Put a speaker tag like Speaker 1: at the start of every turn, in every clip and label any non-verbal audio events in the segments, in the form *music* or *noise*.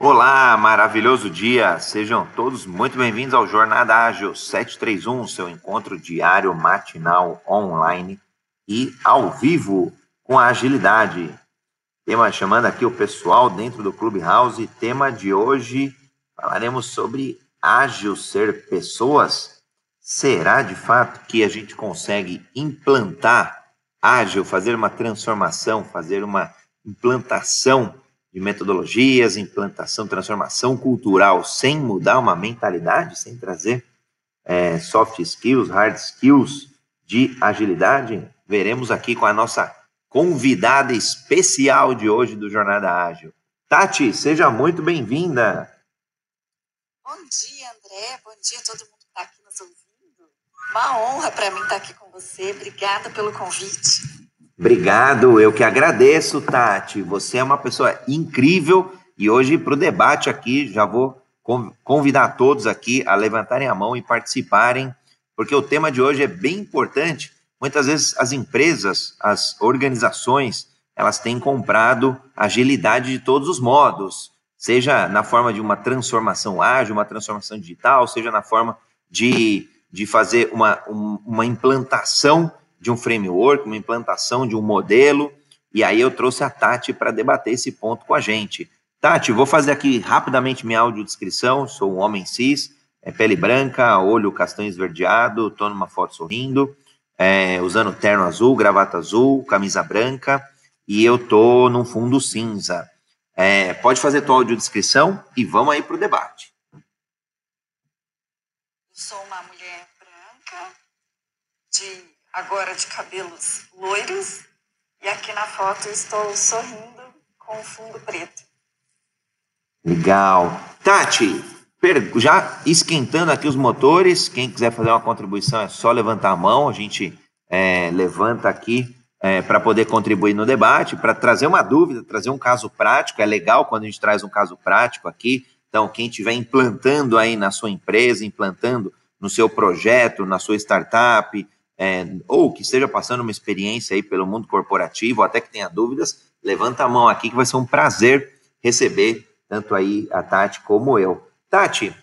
Speaker 1: Olá, maravilhoso dia! Sejam todos muito bem-vindos ao Jornada Ágil 731, seu encontro diário, matinal, online e ao vivo com a agilidade. Tema chamando aqui o pessoal dentro do Clubhouse. Tema de hoje falaremos sobre ágil ser pessoas. Será de fato que a gente consegue implantar ágil, fazer uma transformação, fazer uma implantação de metodologias, implantação, transformação cultural, sem mudar uma mentalidade, sem trazer é, soft skills, hard skills de agilidade, veremos aqui com a nossa convidada especial de hoje do Jornada Ágil. Tati, seja muito bem-vinda.
Speaker 2: Bom dia, André. Bom dia a todo mundo que está aqui nos ouvindo. Uma honra para mim estar aqui com você. Obrigada pelo convite.
Speaker 1: Obrigado, eu que agradeço, Tati. Você é uma pessoa incrível e hoje para o debate aqui já vou convidar todos aqui a levantarem a mão e participarem, porque o tema de hoje é bem importante. Muitas vezes as empresas, as organizações, elas têm comprado agilidade de todos os modos, seja na forma de uma transformação ágil, uma transformação digital, seja na forma de, de fazer uma, uma implantação de um framework, uma implantação de um modelo, e aí eu trouxe a Tati para debater esse ponto com a gente. Tati, vou fazer aqui rapidamente minha audiodescrição, sou um homem cis, é pele branca, olho castanho esverdeado, estou numa foto sorrindo, é, usando terno azul, gravata azul, camisa branca, e eu tô num fundo cinza. É, pode fazer tua audiodescrição e vamos aí para o debate.
Speaker 2: Sou uma mulher branca, de agora de cabelos loiros, e aqui na foto estou sorrindo com fundo preto.
Speaker 1: Legal. Tati, já esquentando aqui os motores, quem quiser fazer uma contribuição é só levantar a mão, a gente é, levanta aqui é, para poder contribuir no debate, para trazer uma dúvida, trazer um caso prático. É legal quando a gente traz um caso prático aqui. Então, quem estiver implantando aí na sua empresa, implantando no seu projeto, na sua startup, é, ou que esteja passando uma experiência aí pelo mundo corporativo, até que tenha dúvidas, levanta a mão aqui que vai ser um prazer receber tanto aí a Tati como eu. Tati,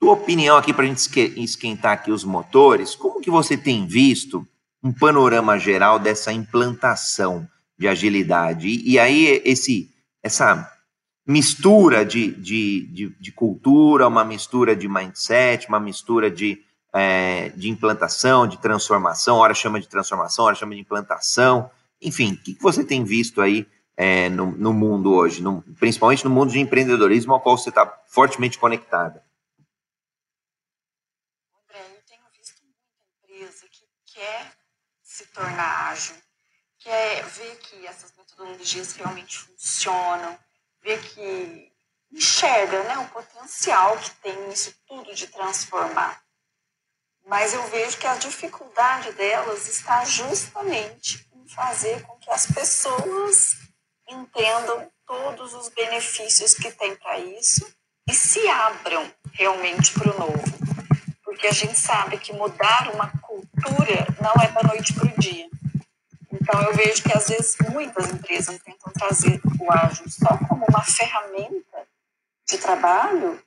Speaker 1: tua opinião aqui para a gente esquentar aqui os motores, como que você tem visto um panorama geral dessa implantação de agilidade? E, e aí esse, essa mistura de, de, de, de cultura, uma mistura de mindset, uma mistura de é, de implantação, de transformação, hora chama de transformação, hora chama de implantação, enfim, o que, você tem visto aí é, no, no, mundo hoje, no, principalmente no mundo de empreendedorismo ao qual você está fortemente conectada?
Speaker 2: André, eu tenho visto muita empresa que quer se tornar ágil, quer ver que essas metodologias realmente funcionam, ver que enxerga né, o potencial que tem isso tudo de transformar mas eu vejo que a dificuldade delas está justamente em fazer com que as pessoas entendam todos os benefícios que tem para isso e se abram realmente para o novo. Porque a gente sabe que mudar uma cultura não é da noite para o dia. Então, eu vejo que, às vezes, muitas empresas tentam trazer o ágil só como uma ferramenta de trabalho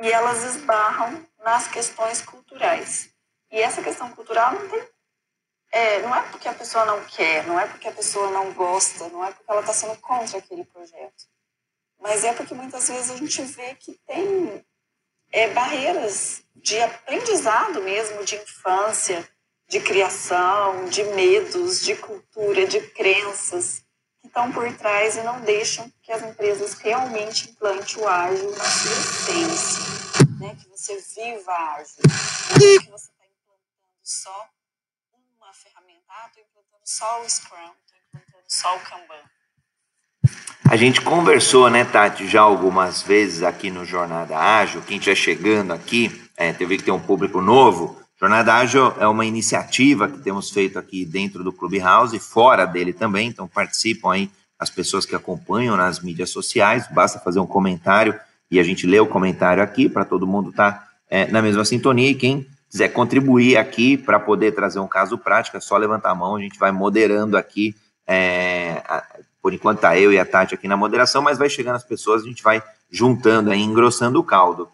Speaker 2: e elas esbarram nas questões culturais. E essa questão cultural não tem. É, não é porque a pessoa não quer, não é porque a pessoa não gosta, não é porque ela está sendo contra aquele projeto. Mas é porque muitas vezes a gente vê que tem é, barreiras de aprendizado mesmo, de infância, de criação, de medos, de cultura, de crenças que estão por trás e não deixam que as empresas realmente implantem o ágil na sua essência, né? que você viva ágil, que você só uma ferramenta. Ah, implantando só o Scrum, estou implantando só o Kanban.
Speaker 1: A gente conversou, né, Tati, já algumas vezes aqui no Jornada Ágil. Quem estiver chegando aqui, é, teve que ter um público novo. Jornada Ágil é uma iniciativa que temos feito aqui dentro do Clubhouse e fora dele também. Então, participam aí as pessoas que acompanham nas mídias sociais. Basta fazer um comentário e a gente lê o comentário aqui para todo mundo estar tá, é, na mesma sintonia. E quem quiser contribuir aqui para poder trazer um caso prático, é só levantar a mão, a gente vai moderando aqui, é, Por enquanto tá eu e a Tati aqui na moderação, mas vai chegando as pessoas, a gente vai juntando aí, engrossando o caldo.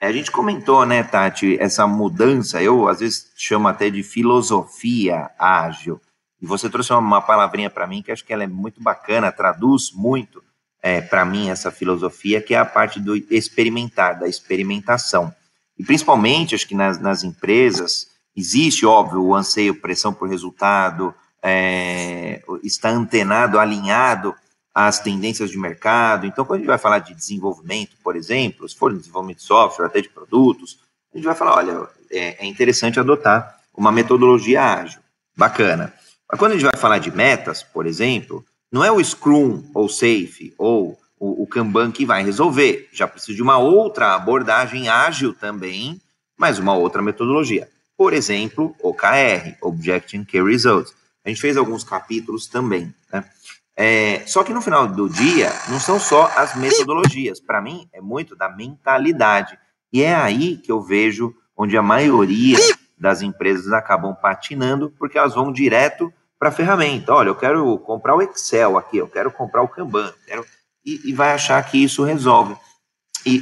Speaker 1: É, a gente comentou, né, Tati, essa mudança, eu às vezes chamo até de filosofia ágil. E você trouxe uma palavrinha para mim que acho que ela é muito bacana, traduz muito é, para mim essa filosofia, que é a parte do experimentar, da experimentação. E principalmente, acho que nas, nas empresas, existe, óbvio, o anseio, pressão por resultado, é, está antenado, alinhado às tendências de mercado. Então, quando a gente vai falar de desenvolvimento, por exemplo, se for desenvolvimento de software, até de produtos, a gente vai falar, olha, é, é interessante adotar uma metodologia ágil. Bacana. Mas quando a gente vai falar de metas, por exemplo, não é o Scrum ou Safe ou o, o Kanban que vai resolver. Já precisa de uma outra abordagem ágil também, mas uma outra metodologia. Por exemplo, OKR, Object and Key Results. A gente fez alguns capítulos também. Né? É, só que no final do dia, não são só as metodologias. Para mim, é muito da mentalidade. E é aí que eu vejo onde a maioria das empresas acabam patinando, porque elas vão direto para a ferramenta. Olha, eu quero comprar o Excel aqui, eu quero comprar o Kanban, quero... e, e vai achar que isso resolve. E,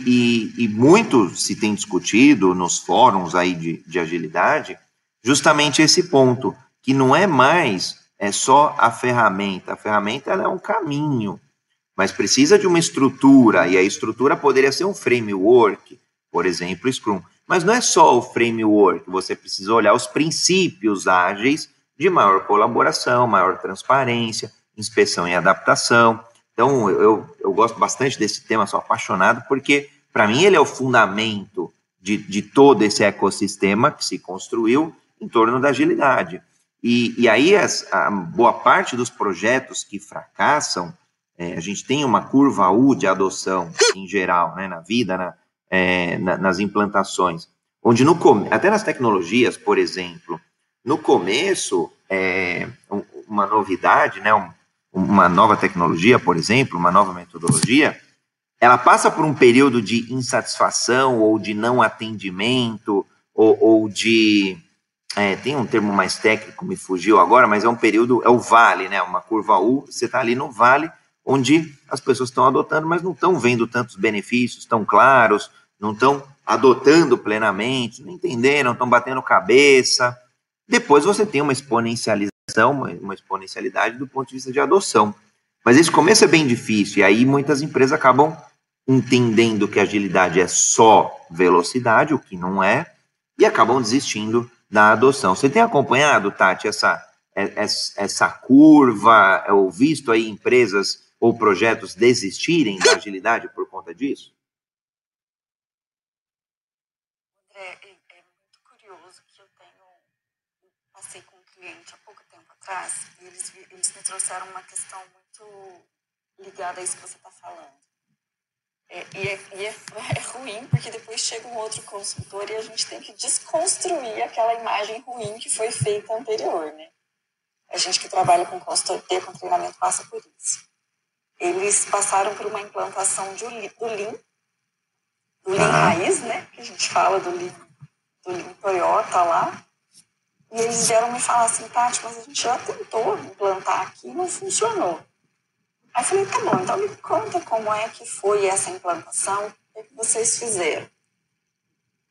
Speaker 1: e, e, muito se tem discutido nos fóruns aí de, de agilidade justamente esse ponto, que não é mais é só a ferramenta. A ferramenta é um caminho, mas precisa de uma estrutura, e a estrutura poderia ser um framework, por exemplo, Scrum. Mas não é só o framework, você precisa olhar os princípios ágeis de maior colaboração, maior transparência, inspeção e adaptação. Então, eu, eu gosto bastante desse tema, sou apaixonado, porque, para mim, ele é o fundamento de, de todo esse ecossistema que se construiu em torno da agilidade. E, e aí, as, a boa parte dos projetos que fracassam, é, a gente tem uma curva U de adoção, em geral, né, na vida, na, é, na, nas implantações, onde no, até nas tecnologias, por exemplo, no começo, é, uma novidade, né, um, uma nova tecnologia, por exemplo, uma nova metodologia, ela passa por um período de insatisfação ou de não atendimento ou, ou de é, tem um termo mais técnico, me fugiu agora, mas é um período, é o vale, né? Uma curva U, você está ali no vale, onde as pessoas estão adotando, mas não estão vendo tantos benefícios tão claros, não estão adotando plenamente, não entenderam, estão batendo cabeça. Depois você tem uma exponencialização, uma exponencialidade do ponto de vista de adoção. Mas esse começo é bem difícil, e aí muitas empresas acabam entendendo que agilidade é só velocidade, o que não é, e acabam desistindo da adoção. Você tem acompanhado, Tati, essa, é, essa curva, ou visto aí empresas ou projetos desistirem da agilidade por conta disso?
Speaker 2: André, é, é muito curioso que eu tenho, passei com um cliente há e eles, eles me trouxeram uma questão muito ligada a isso que você está falando. É, e, é, e é, *laughs* é, ruim porque depois chega um outro consultor e a gente tem que desconstruir aquela imagem ruim que foi feita anterior, né? A gente que trabalha com consultoria, com treinamento, passa por isso. Eles passaram por uma implantação de, do Lean, do Lean raiz, né? Que a gente fala do Lean, do Lean Toyota lá. E eles vieram me falar assim, Tati, mas a gente já tentou implantar aqui e não funcionou. Aí falei, tá bom, então me conta como é que foi essa implantação, o que vocês fizeram.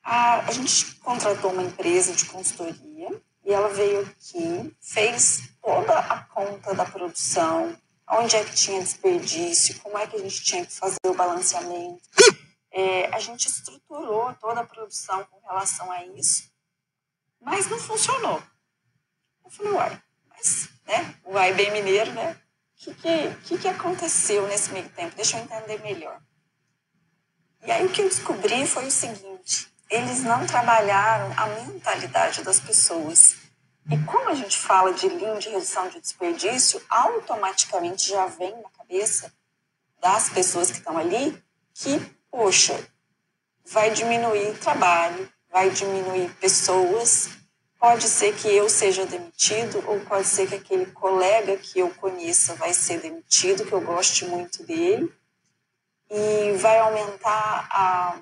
Speaker 2: A, a gente contratou uma empresa de consultoria e ela veio aqui, fez toda a conta da produção, onde é que tinha desperdício, como é que a gente tinha que fazer o balanceamento. É, a gente estruturou toda a produção com relação a isso, mas não funcionou. Eu falei, uai, mas, né, o uai bem mineiro, né, que, que, que aconteceu nesse meio tempo? Deixa eu entender melhor. E aí o que eu descobri foi o seguinte: eles não trabalharam a mentalidade das pessoas. E como a gente fala de linha de redução de desperdício, automaticamente já vem na cabeça das pessoas que estão ali que, poxa, vai diminuir trabalho, vai diminuir pessoas, Pode ser que eu seja demitido, ou pode ser que aquele colega que eu conheça vai ser demitido, que eu goste muito dele, e vai aumentar a,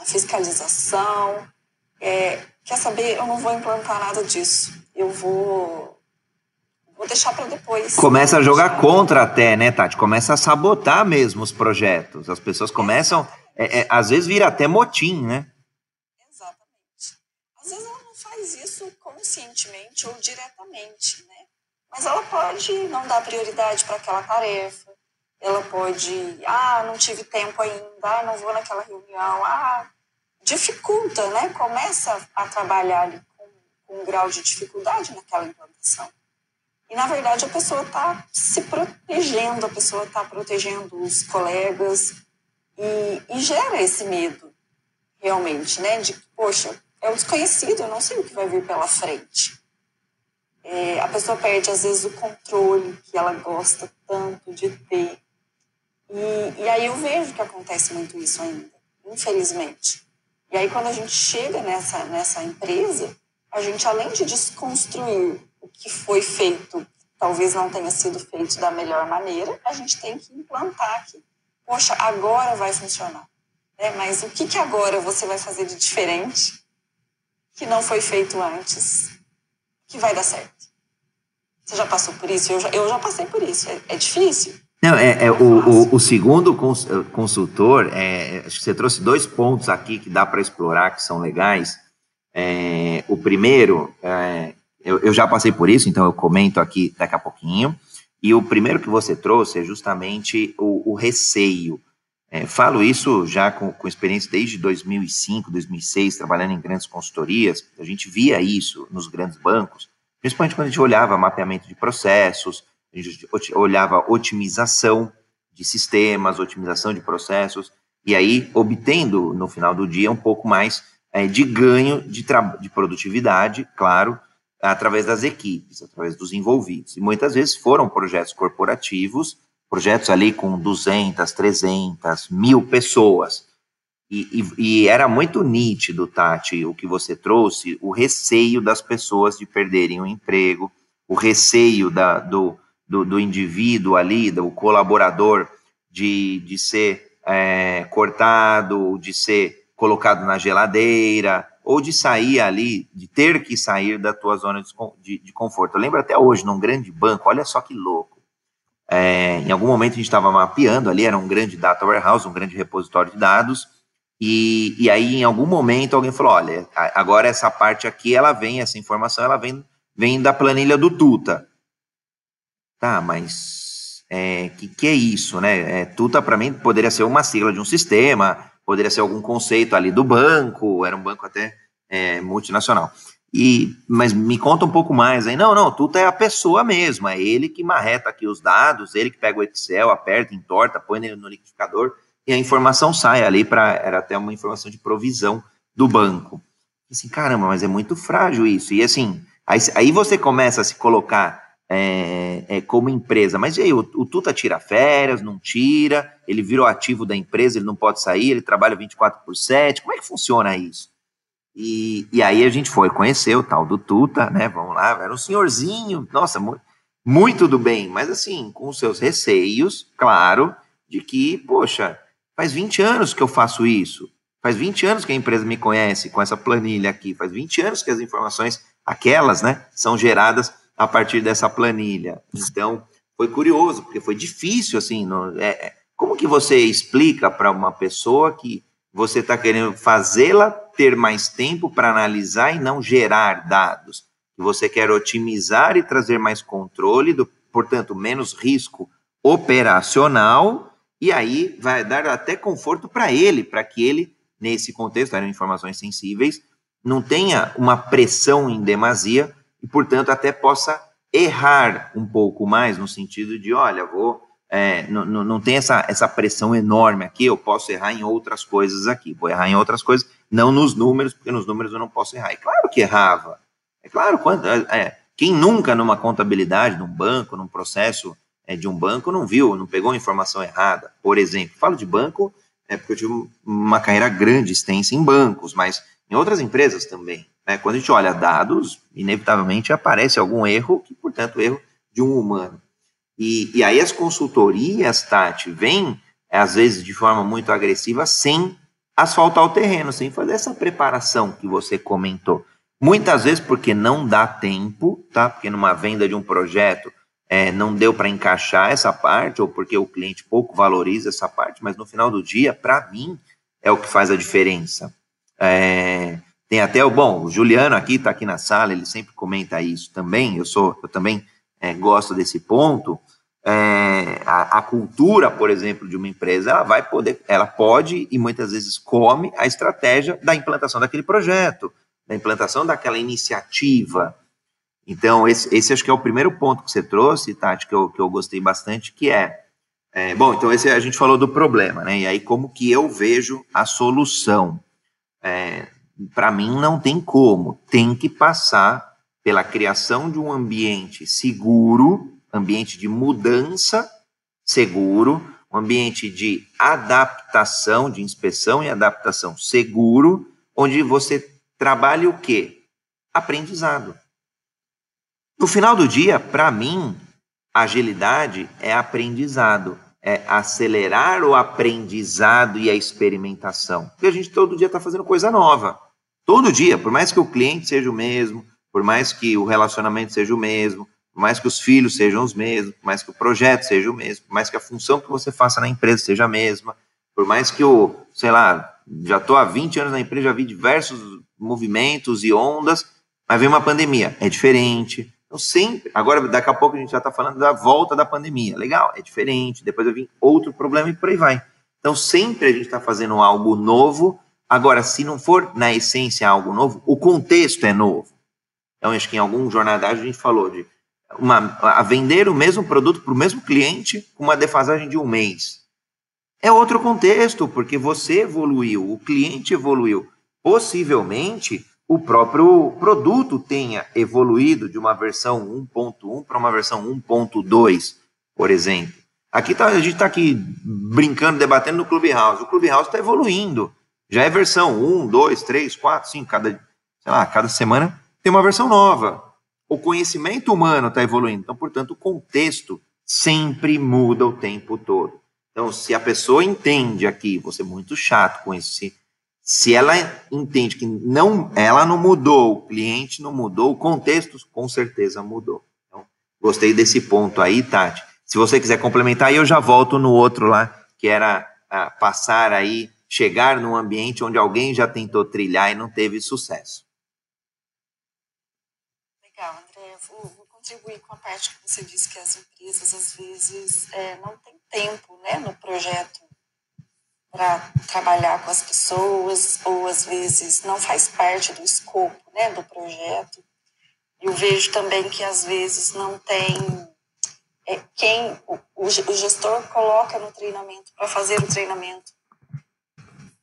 Speaker 2: a fiscalização. É, quer saber? Eu não vou implantar nada disso. Eu vou, vou deixar para depois.
Speaker 1: Começa a jogar contra até, né, Tati? Começa a sabotar mesmo os projetos. As pessoas começam, é, é, às vezes vira até motim, né?
Speaker 2: Exatamente. Às vezes ela não faz isso conscientemente ou diretamente, né? Mas ela pode não dar prioridade para aquela tarefa. Ela pode, ah, não tive tempo ainda, ah, não vou naquela reunião, ah, dificulta, né? Começa a trabalhar ali com, com um grau de dificuldade naquela implantação. E, na verdade, a pessoa está se protegendo, a pessoa está protegendo os colegas e, e, gera esse medo, realmente, né? De, poxa, é o desconhecido, eu não sei o que vai vir pela frente. É, a pessoa perde, às vezes, o controle que ela gosta tanto de ter. E, e aí eu vejo que acontece muito isso ainda, infelizmente. E aí, quando a gente chega nessa, nessa empresa, a gente, além de desconstruir o que foi feito talvez não tenha sido feito da melhor maneira, a gente tem que implantar que, poxa, agora vai funcionar. Né? Mas o que, que agora você vai fazer de diferente que não foi feito antes, que vai dar certo? Você já passou por isso? Eu já, eu já passei por isso. É, é difícil?
Speaker 1: Não, é, é, é o, o, o, segundo consultor, é, acho que você trouxe dois pontos aqui que dá para explorar, que são legais. É, o primeiro, é, eu, eu já passei por isso, então eu comento aqui daqui a pouquinho. E o primeiro que você trouxe é justamente o, o receio. É, falo isso já com, com, experiência desde 2005, 2006, trabalhando em grandes consultorias. A gente via isso nos grandes bancos, principalmente quando a gente olhava mapeamento de processos, a gente olhava otimização de sistemas, otimização de processos, e aí obtendo no final do dia um pouco mais é, de ganho de, de produtividade, claro, através das equipes, através dos envolvidos. E muitas vezes foram projetos corporativos, projetos ali com 200, 300, mil pessoas. E, e, e, era muito nítido, Tati, o que você trouxe, o receio das pessoas de perderem o emprego, o receio da, do, do, do indivíduo ali, do colaborador, de, de ser é, cortado, de ser colocado na geladeira, ou de sair ali, de ter que sair da tua zona de, de conforto. Eu lembro até hoje, num grande banco, olha só que louco. É, em algum momento a gente estava mapeando ali, era um grande data warehouse, um grande repositório de dados, e, e aí em algum momento alguém falou, olha, agora essa parte aqui, ela vem, essa informação, ela vem, vem da planilha do Tuta. Tá, mas é, que, que é isso, né? É, Tuta para mim poderia ser uma sigla de um sistema, poderia ser algum conceito ali do banco, era um banco até é, multinacional. E, mas me conta um pouco mais aí. Não, não, tudo é a pessoa mesmo, é ele que marreta aqui os dados, ele que pega o Excel, aperta, entorta, põe no liquidificador e a informação sai ali para era até uma informação de provisão do banco. Assim, caramba, mas é muito frágil isso. E assim, aí, aí você começa a se colocar é, é, como empresa. Mas e aí, o, o, Tuta tira férias, não tira, ele virou ativo da empresa, ele não pode sair, ele trabalha 24 por 7, como é que funciona isso? E, e aí a gente foi conhecer o tal do Tuta, né, vamos lá, era um senhorzinho, nossa, muito, do bem, mas assim, com seus receios, claro, de que, poxa, faz 20 anos que eu faço isso, faz 20 anos que a empresa me conhece com essa planilha aqui, faz 20 anos que as informações, aquelas, né, são geradas a partir dessa planilha. Então, foi curioso, porque foi difícil, assim, é, é como que você explica para uma pessoa que você está querendo fazê-la ter mais tempo para analisar e não gerar dados? Você quer otimizar e trazer mais controle, do, portanto, menos risco operacional, e aí vai dar até conforto para ele, para que ele, nesse contexto, eram informações sensíveis, não tenha uma pressão em demasia e, portanto, até possa errar um pouco mais, no sentido de, olha, vou. É, não, não tem essa, essa pressão enorme aqui, eu posso errar em outras coisas aqui. Vou errar em outras coisas, não nos números, porque nos números eu não posso errar. É claro que errava. É claro, quando, é, é quem nunca numa contabilidade, num banco, num processo é, de um banco, não viu, não pegou informação errada. Por exemplo, falo de banco, é porque eu tive uma carreira grande, extensa em bancos, mas em outras empresas também. Né? Quando a gente olha dados, inevitavelmente aparece algum erro, que, portanto, erro de um humano. E, e aí as consultorias, Tati, vêm, às vezes, de forma muito agressiva, sem asfaltar o terreno, sem fazer essa preparação que você comentou. Muitas vezes porque não dá tempo, tá? Porque numa venda de um projeto é, não deu para encaixar essa parte, ou porque o cliente pouco valoriza essa parte, mas no final do dia, para mim, é o que faz a diferença. É, tem até o bom, o Juliano aqui está aqui na sala, ele sempre comenta isso também. Eu sou, eu também é, gosto desse ponto. É, a, a, cultura, por exemplo, de uma empresa, ela vai poder, ela pode e muitas vezes come a estratégia da implantação daquele projeto, da implantação daquela iniciativa. Então, esse, esse acho que é o primeiro ponto que você trouxe, Tati, que eu, que eu gostei bastante, que é, é, bom, então esse a gente falou do problema, né? E aí como que eu vejo a solução? É, Para mim não tem como, tem que passar pela criação de um ambiente seguro, ambiente de mudança seguro, um ambiente de adaptação, de inspeção e adaptação seguro, onde você trabalhe o quê? Aprendizado. No final do dia, para mim, agilidade é aprendizado, é acelerar o aprendizado e a experimentação. Porque a gente todo dia está fazendo coisa nova. Todo dia, por mais que o cliente seja o mesmo, por mais que o relacionamento seja o mesmo, por mais que os filhos sejam os mesmos, por mais que o projeto seja o mesmo, por mais que a função que você faça na empresa seja a mesma, por mais que o, sei lá, já estou há 20 anos na empresa, já vi diversos movimentos e ondas, mas vem uma pandemia, é diferente, então, sempre. Agora, daqui a pouco a gente já está falando da volta da pandemia. Legal, é diferente. Depois vai vir outro problema e por aí vai. Então, sempre a gente está fazendo algo novo. Agora, se não for na essência algo novo, o contexto é novo. Então, acho que em algum jornadagem a gente falou de uma, a vender o mesmo produto para o mesmo cliente com uma defasagem de um mês. É outro contexto, porque você evoluiu, o cliente evoluiu. Possivelmente, o próprio produto tenha evoluído de uma versão 1.1 para uma versão 1.2, por exemplo. Aqui tá, a gente está aqui brincando, debatendo no Clubhouse. O Clubhouse está evoluindo. Já é versão 1, 2, 3, 4, 5. Cada, sei lá, cada semana tem uma versão nova. O conhecimento humano está evoluindo. Então, portanto, o contexto sempre muda o tempo todo. Então, se a pessoa entende aqui, vou ser muito chato com isso, se se ela entende que não, ela não mudou, o cliente não mudou, o contexto com certeza mudou. Então, gostei desse ponto aí, Tati. Se você quiser complementar, eu já volto no outro lá, que era ah, passar aí, chegar num ambiente onde alguém já tentou trilhar e não teve sucesso.
Speaker 2: Legal, André. Vou, vou contribuir com a parte que você disse que as empresas às vezes é, não têm tempo né, no projeto para trabalhar com as pessoas, ou às vezes não faz parte do escopo né, do projeto. Eu vejo também que às vezes não tem é, quem o, o gestor coloca no treinamento para fazer o treinamento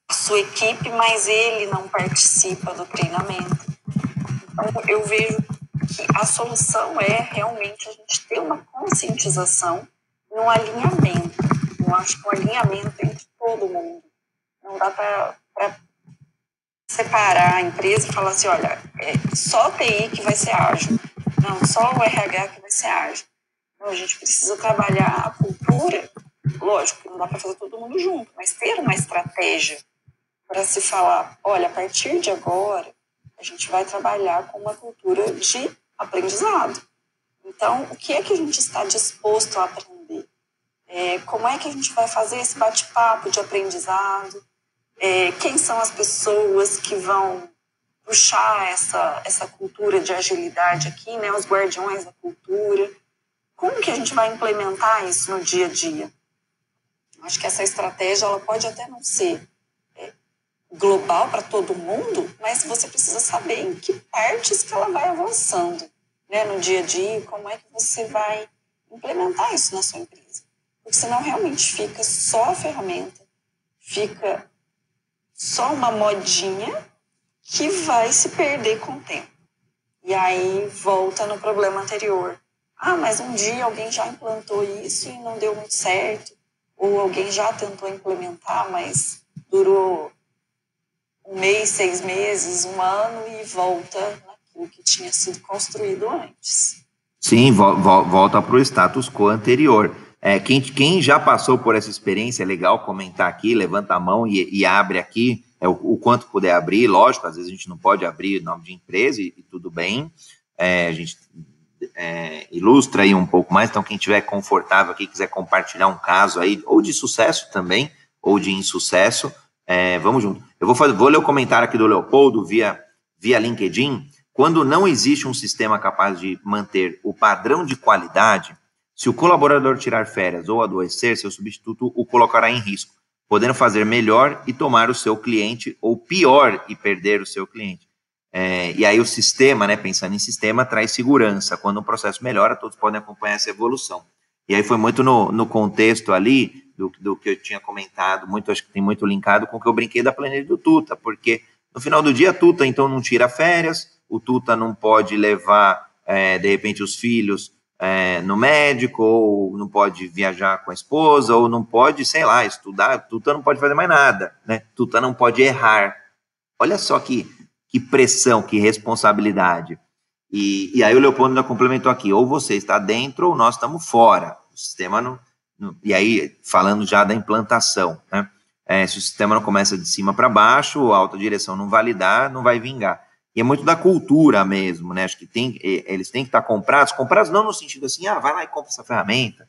Speaker 2: a sua equipe, mas ele não participa do treinamento. Então eu vejo a solução é realmente a gente ter uma conscientização e um alinhamento. Eu acho que o alinhamento entre todo mundo. Não dá para separar a empresa e falar assim, olha, é só TI que vai ser ágil. Não, só o RH que vai ser ágil. Não, a gente precisa trabalhar a cultura. Lógico não dá para fazer todo mundo junto, mas ter uma estratégia para se falar, olha, a partir de agora, a gente vai trabalhar com uma cultura de aprendizado. Então, o que é que a gente está disposto a aprender? É, como é que a gente vai fazer esse bate-papo de aprendizado? É, quem são as pessoas que vão puxar essa, essa cultura de agilidade aqui, né? Os guardiões da cultura. Como que a gente vai implementar isso no dia a dia? Acho que essa estratégia ela pode até não ser global para todo mundo, mas você precisa saber em que partes que ela vai avançando, né? No dia a dia, como é que você vai implementar isso na sua empresa. Porque senão realmente fica só a ferramenta, fica só uma modinha que vai se perder com o tempo. E aí volta no problema anterior. Ah, mas um dia alguém já implantou isso e não deu muito certo. Ou alguém já tentou implementar, mas durou um mês, seis meses, um ano e volta naquilo que tinha sido construído antes.
Speaker 1: Sim, vo volta para o status quo anterior. É, quem, quem já passou por essa experiência, é legal comentar aqui, levanta a mão e, e abre aqui é, o, o, quanto puder abrir, lógico, às vezes a gente não pode abrir nome de empresa e, e tudo bem, é, a gente é, ilustra aí um pouco mais, então quem tiver confortável aqui, quiser compartilhar um caso aí, ou de sucesso também, ou de insucesso, é, vamos junto. Eu vou, fazer, vou ler o comentário aqui do Leopoldo via, via LinkedIn, quando não existe um sistema capaz de manter o padrão de qualidade, se o colaborador tirar férias ou adoecer, seu substituto o colocará em risco, podendo fazer melhor e tomar o seu cliente, ou pior e perder o seu cliente. É, e aí o sistema, né, pensando em sistema, traz segurança. Quando o processo melhora, todos podem acompanhar essa evolução. E aí foi muito no, no contexto ali do, do que eu tinha comentado, muito acho que tem muito linkado com o que eu brinquei da planilha do Tuta, porque no final do dia, Tuta então não tira férias, o Tuta não pode levar, é, de repente, os filhos é, no médico, ou não pode viajar com a esposa, ou não pode, sei lá, estudar, Tuta não pode fazer mais nada, né? Tuta não pode errar. Olha só que, que pressão, que responsabilidade. E, e aí o Leopoldo ainda complementou aqui, ou você está dentro ou nós estamos fora. O sistema não... e aí, falando já da implantação, né? É, se o sistema não começa de cima para baixo, a alta direção não validar, não vai vingar. E é muito da cultura mesmo, né? Acho que tem, eles têm que estar comprados, comprados não no sentido assim, ah, vai lá e compra essa ferramenta,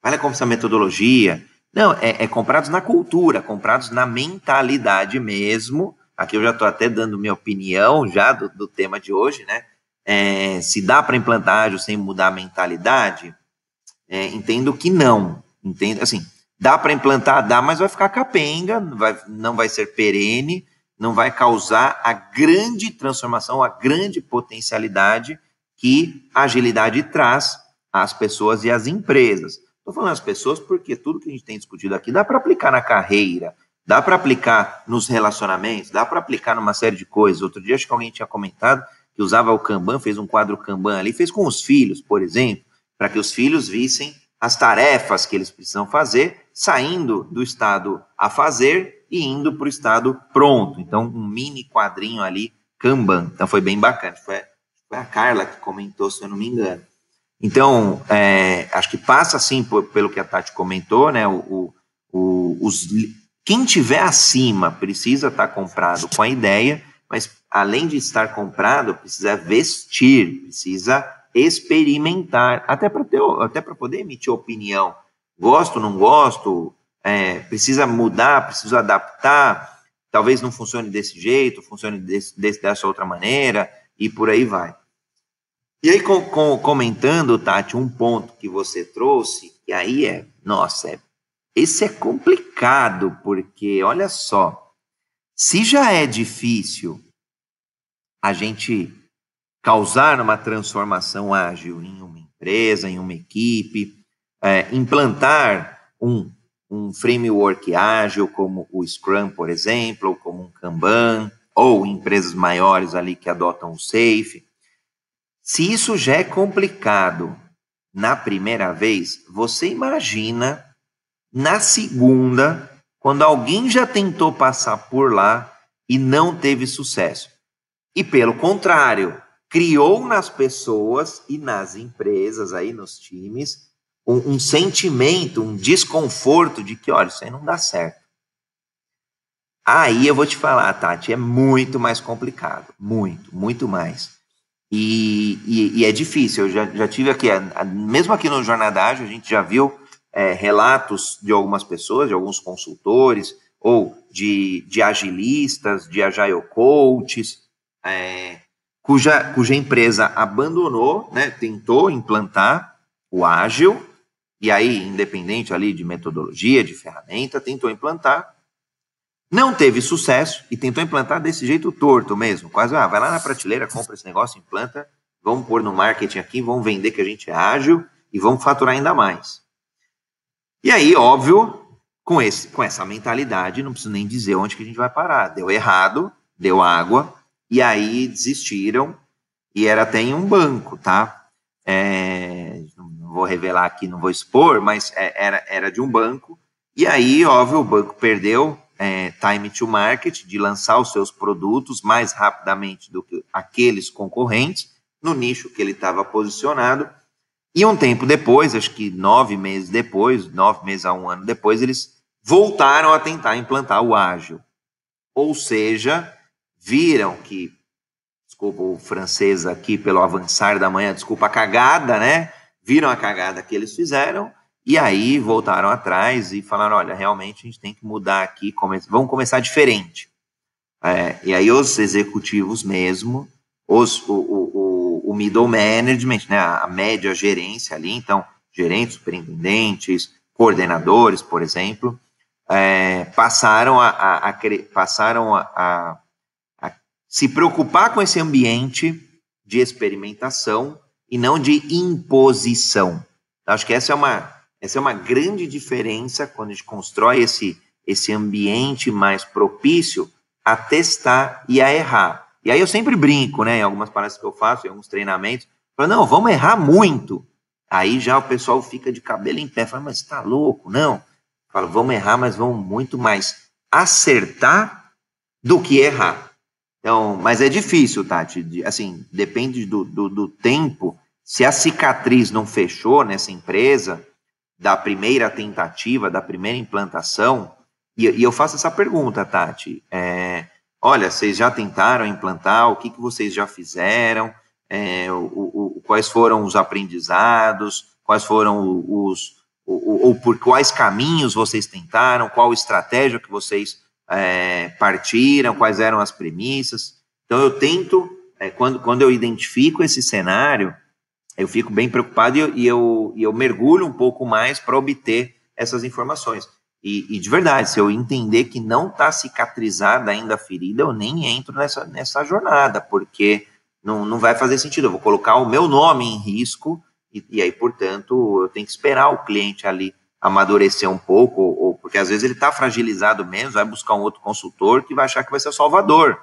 Speaker 1: vai lá e compra essa metodologia. Não, é, é comprados na cultura, comprados na mentalidade mesmo. Aqui eu já estou até dando minha opinião já do, do tema de hoje, né? É, se dá para implantar ágil sem mudar a mentalidade, é, entendo que não. Entendo, assim, dá para implantar, dá, mas vai ficar capenga, vai, não vai ser perene, não vai causar a grande transformação, a grande potencialidade que a agilidade traz às pessoas e às empresas. Estou falando às pessoas porque tudo que a gente tem discutido aqui dá para aplicar na carreira, dá para aplicar nos relacionamentos, dá para aplicar numa série de coisas. Outro dia acho que alguém tinha comentado que usava o Kanban, fez um quadro Kanban ali, fez com os filhos, por exemplo, para que os filhos vissem as tarefas que eles precisam fazer, saindo do estado a fazer e indo para o estado pronto. Então, um mini quadrinho ali, Kanban. Então, foi bem bacana. Foi, foi a Carla que comentou, se eu não me engano. Então, é, acho que passa assim pelo que a Tati comentou, né? O, o, os, quem tiver acima precisa estar comprado com a ideia, mas além de estar comprado, precisa vestir, precisa experimentar, até para até para poder emitir opinião. Gosto, não gosto, é, precisa mudar, precisa adaptar, talvez não funcione desse jeito, funcione desse, desse, dessa outra maneira, e por aí vai. E aí, com, com, comentando, Tati, um ponto que você trouxe, e aí é, nossa, é, esse é complicado, porque olha só, se já é difícil a gente causar uma transformação ágil em uma empresa, em uma equipe, é, implantar um um framework ágil como o Scrum, por exemplo, ou como um Kanban, ou empresas maiores ali que adotam o Safe. Se isso já é complicado na primeira vez, você imagina na segunda, quando alguém já tentou passar por lá e não teve sucesso. E pelo contrário, criou nas pessoas e nas empresas aí nos times um, um sentimento, um desconforto de que, olha, isso aí não dá certo. Aí eu vou te falar, Tati, é muito mais complicado, muito, muito mais. E, e, e é difícil, eu já, já tive aqui, mesmo aqui no Jornadagem, a gente já viu é, relatos de algumas pessoas, de alguns consultores, ou de, de agilistas, de agile coaches, é, cuja, cuja empresa abandonou, né, tentou implantar o ágil, e aí, independente ali de metodologia, de ferramenta, tentou implantar, não teve sucesso e tentou implantar desse jeito torto mesmo, quase, ah, vai lá na prateleira, compra esse negócio, implanta, vamos pôr no marketing aqui, vamos vender que a gente é ágil e vamos faturar ainda mais. E aí, óbvio, com, esse, com essa mentalidade, não preciso nem dizer onde que a gente vai parar. Deu errado, deu água, e aí desistiram, e era até em um banco, tá? É, vou revelar aqui, não vou expor, mas é, era, era de um banco. E aí, óbvio, o banco perdeu é, time to market, de lançar os seus produtos mais rapidamente do que aqueles concorrentes, no nicho que ele estava posicionado. E um tempo depois, acho que nove meses depois, nove meses a um ano depois, eles voltaram a tentar implantar o ágil. Ou seja, viram que, desculpa o francês aqui pelo avançar da manhã, desculpa a cagada, né? Viram a cagada que eles fizeram e aí voltaram atrás e falaram: olha, realmente a gente tem que mudar aqui, vamos começar diferente. É, e aí os executivos mesmo, os, o, o, o middle management, né, a média gerência ali, então, gerentes, superintendentes, coordenadores, por exemplo, é, passaram, a, a, a passaram a, se preocupar com esse ambiente de experimentação e não de imposição. Acho que essa é uma, essa é uma grande diferença quando a gente constrói esse, esse ambiente mais propício a testar e a errar. E aí eu sempre brinco, né, em algumas palestras que eu faço, em alguns treinamentos, falo, não, vamos errar muito. Aí já o pessoal fica de cabelo em pé, fala, mas está louco? Não. Falo, vamos errar, mas vamos muito mais acertar do que errar. Então, mas é difícil, Tati. Assim, depende do, do, do tempo. Se a cicatriz não fechou nessa empresa, da primeira tentativa, da primeira implantação, e, e eu faço essa pergunta, Tati. É, olha, vocês já tentaram implantar? O que, que vocês já fizeram? É, o, o, quais foram os aprendizados? Quais foram os, ou, ou, por quais caminhos vocês tentaram? Qual estratégia que vocês é, partiram? Quais eram as premissas? Então, eu tento, é, quando, quando eu identifico esse cenário, eu fico bem preocupado e eu, e eu, e eu mergulho um pouco mais para obter essas informações. E, e, de verdade, se eu entender que não está cicatrizada ainda a ferida, eu nem entro nessa, nessa jornada, porque não, não vai fazer sentido. Eu vou colocar o meu nome em risco, e, e aí, portanto, eu tenho que esperar o cliente ali amadurecer um pouco, ou, porque às vezes ele está fragilizado mesmo, vai buscar um outro consultor que vai achar que vai ser o salvador.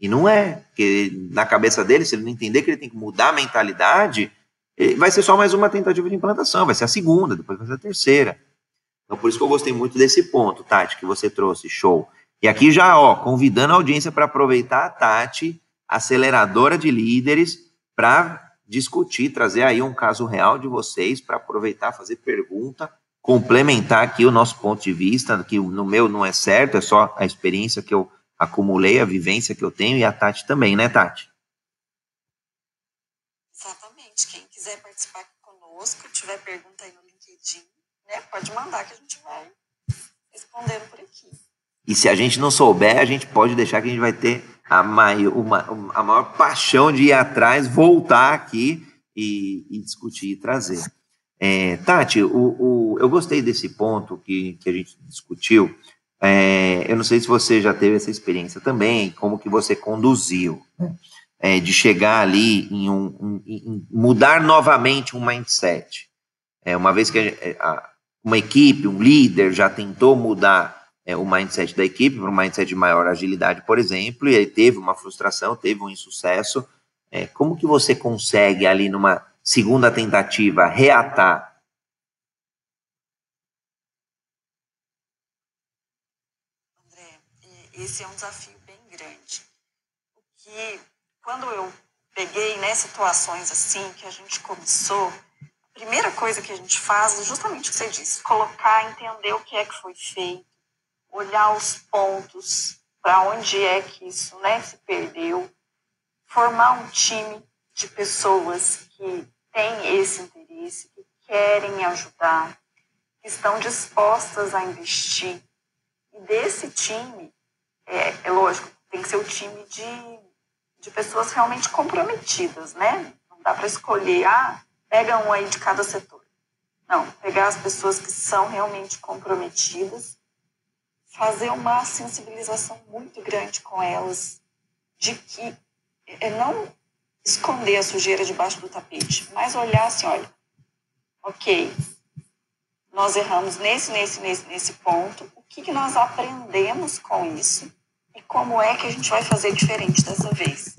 Speaker 1: E não é, porque na cabeça dele, se ele não entender que ele tem que mudar a mentalidade, vai ser só mais uma tentativa de implantação, vai ser a segunda, depois vai ser a terceira. Então, por isso que eu gostei muito desse ponto, Tati, que você trouxe, show. E aqui já, ó, convidando a audiência para aproveitar a Tati, aceleradora de líderes, para discutir, trazer aí um caso real de vocês, para aproveitar, fazer pergunta, complementar aqui o nosso ponto de vista, que no meu não é certo, é só a experiência que eu acumulei, a vivência que eu tenho, e a Tati também, né, Tati?
Speaker 2: Exatamente. Quem quiser participar conosco, tiver pergunta aí no LinkedIn, né, pode mandar que a gente vai respondendo por aqui.
Speaker 1: E se a gente não souber, a gente pode deixar que a gente vai ter a maior, uma, a maior paixão de ir atrás, voltar aqui e, e discutir e trazer. É, Tati, o, o, eu gostei desse ponto que, que a gente discutiu. É, eu não sei se você já teve essa experiência também, como que você conduziu, né? é, de chegar ali em, um, em mudar novamente um mindset. É, uma vez que a, a, uma equipe, um líder já tentou mudar é, o mindset da equipe para um mindset de maior agilidade, por exemplo, e ele teve uma frustração, teve um insucesso. É, como que você consegue ali numa segunda tentativa reatar?
Speaker 2: André, esse é um desafio bem grande. O que, quando eu peguei né, situações assim que a gente começou primeira coisa que a gente faz é justamente o que você disse: colocar, entender o que é que foi feito, olhar os pontos, para onde é que isso né, se perdeu, formar um time de pessoas que têm esse interesse, que querem ajudar, que estão dispostas a investir. E desse time, é, é lógico, tem que ser o time de, de pessoas realmente comprometidas, né? Não dá para escolher, ah, pega um aí de cada setor. Não, pegar as pessoas que são realmente comprometidas, fazer uma sensibilização muito grande com elas, de que é não esconder a sujeira debaixo do tapete, mas olhar assim, olha, ok, nós erramos nesse, nesse, nesse, nesse ponto, o que, que nós aprendemos com isso e como é que a gente vai fazer diferente dessa vez.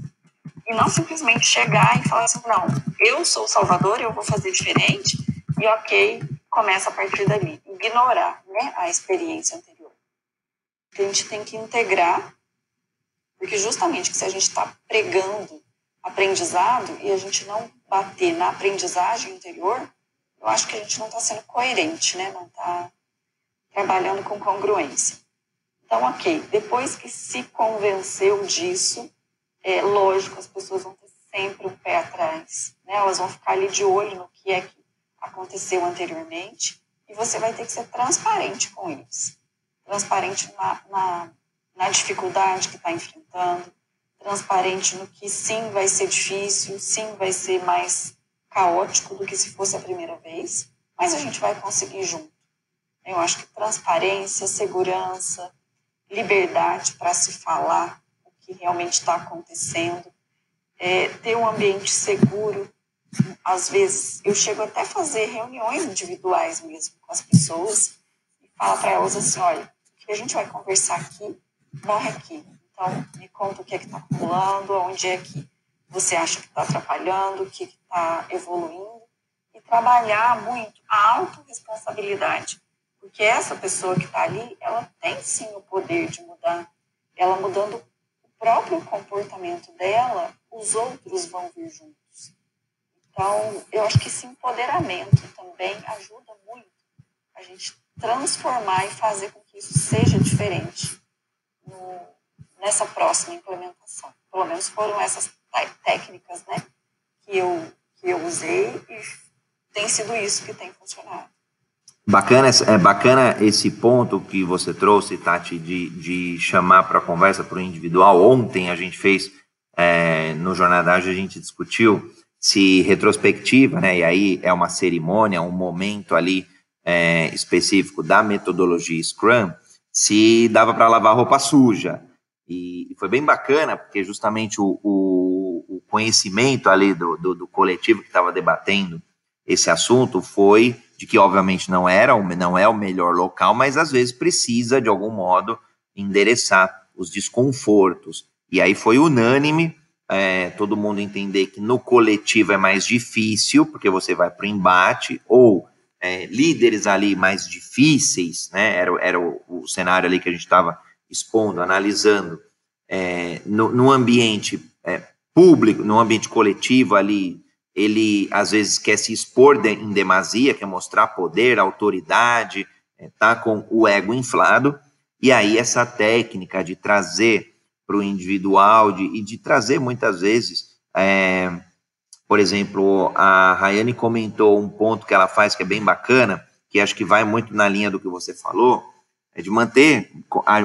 Speaker 2: E não simplesmente chegar e falar assim, não, eu sou o salvador, eu vou fazer diferente, e ok, começa a partir dali. Ignorar né, a experiência anterior. A gente tem que integrar, porque justamente se a gente está pregando aprendizado e a gente não bater na aprendizagem anterior, eu acho que a gente não está sendo coerente, né? Não está trabalhando com congruência. Então, ok, depois que se convenceu disso, é lógico, as pessoas vão ter sempre um pé atrás, né? Elas vão ficar ali de olho no que é que aconteceu anteriormente e você vai ter que ser transparente com eles. Transparente na, na, na dificuldade que está enfrentando, transparente no que sim vai ser difícil, sim vai ser mais caótico do que se fosse a primeira vez, mas a gente vai conseguir junto. Eu acho que transparência, segurança, liberdade para se falar o que realmente está acontecendo, é, ter um ambiente seguro. Às vezes, eu chego até a fazer reuniões individuais mesmo com as pessoas e falo para elas assim: olha, o que a gente vai conversar aqui morre aqui. Então, me conta o que é que está rolando, onde é que você acha que está atrapalhando, o que está evoluindo, e trabalhar muito a autorresponsabilidade. Porque essa pessoa que está ali, ela tem sim o poder de mudar. Ela mudando o próprio comportamento dela, os outros vão vir juntos. Então, eu acho que esse empoderamento também ajuda muito a gente transformar e fazer com que isso seja diferente no, nessa próxima implementação. Pelo menos foram essas técnicas né, que, eu, que eu usei e tem sido isso que tem funcionado.
Speaker 1: Bacana, é bacana esse ponto que você trouxe, Tati, de, de chamar para conversa para o individual. Ontem a gente fez, é, no Jornadagem, a gente discutiu se retrospectiva, né, e aí é uma cerimônia, um momento ali é, específico da metodologia Scrum, se dava para lavar roupa suja. E foi bem bacana, porque justamente o, o, o conhecimento ali do, do, do coletivo que estava debatendo esse assunto foi de que, obviamente, não, era, não é o melhor local, mas às vezes precisa, de algum modo, endereçar os desconfortos. E aí foi unânime é, todo mundo entender que no coletivo é mais difícil, porque você vai para o embate, ou é, líderes ali mais difíceis, né? Era, era o, o cenário ali que a gente estava expondo, analisando, é, no, no, ambiente é, público, no ambiente coletivo ali, ele às vezes quer se expor de, em demasia, quer mostrar poder, autoridade, é, tá com o ego inflado, e aí essa técnica de trazer para o individual de, e de trazer muitas vezes, é, por exemplo, a Rayane comentou um ponto que ela faz que é bem bacana, que acho que vai muito na linha do que você falou, é de manter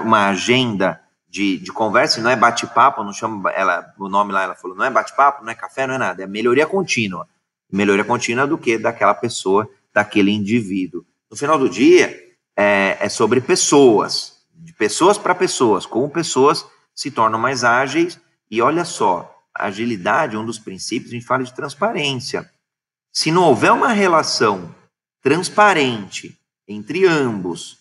Speaker 1: uma agenda de, de conversa, e não é bate-papo, não chama ela, o nome lá, ela falou, não é bate-papo, não é café, não é nada, é melhoria contínua. Melhoria contínua do que daquela pessoa, daquele indivíduo. No final do dia, é, é sobre pessoas, de pessoas para pessoas, como pessoas se tornam mais ágeis, e olha só, agilidade, um dos princípios, a gente fala de transparência. Se não houver uma relação transparente entre ambos,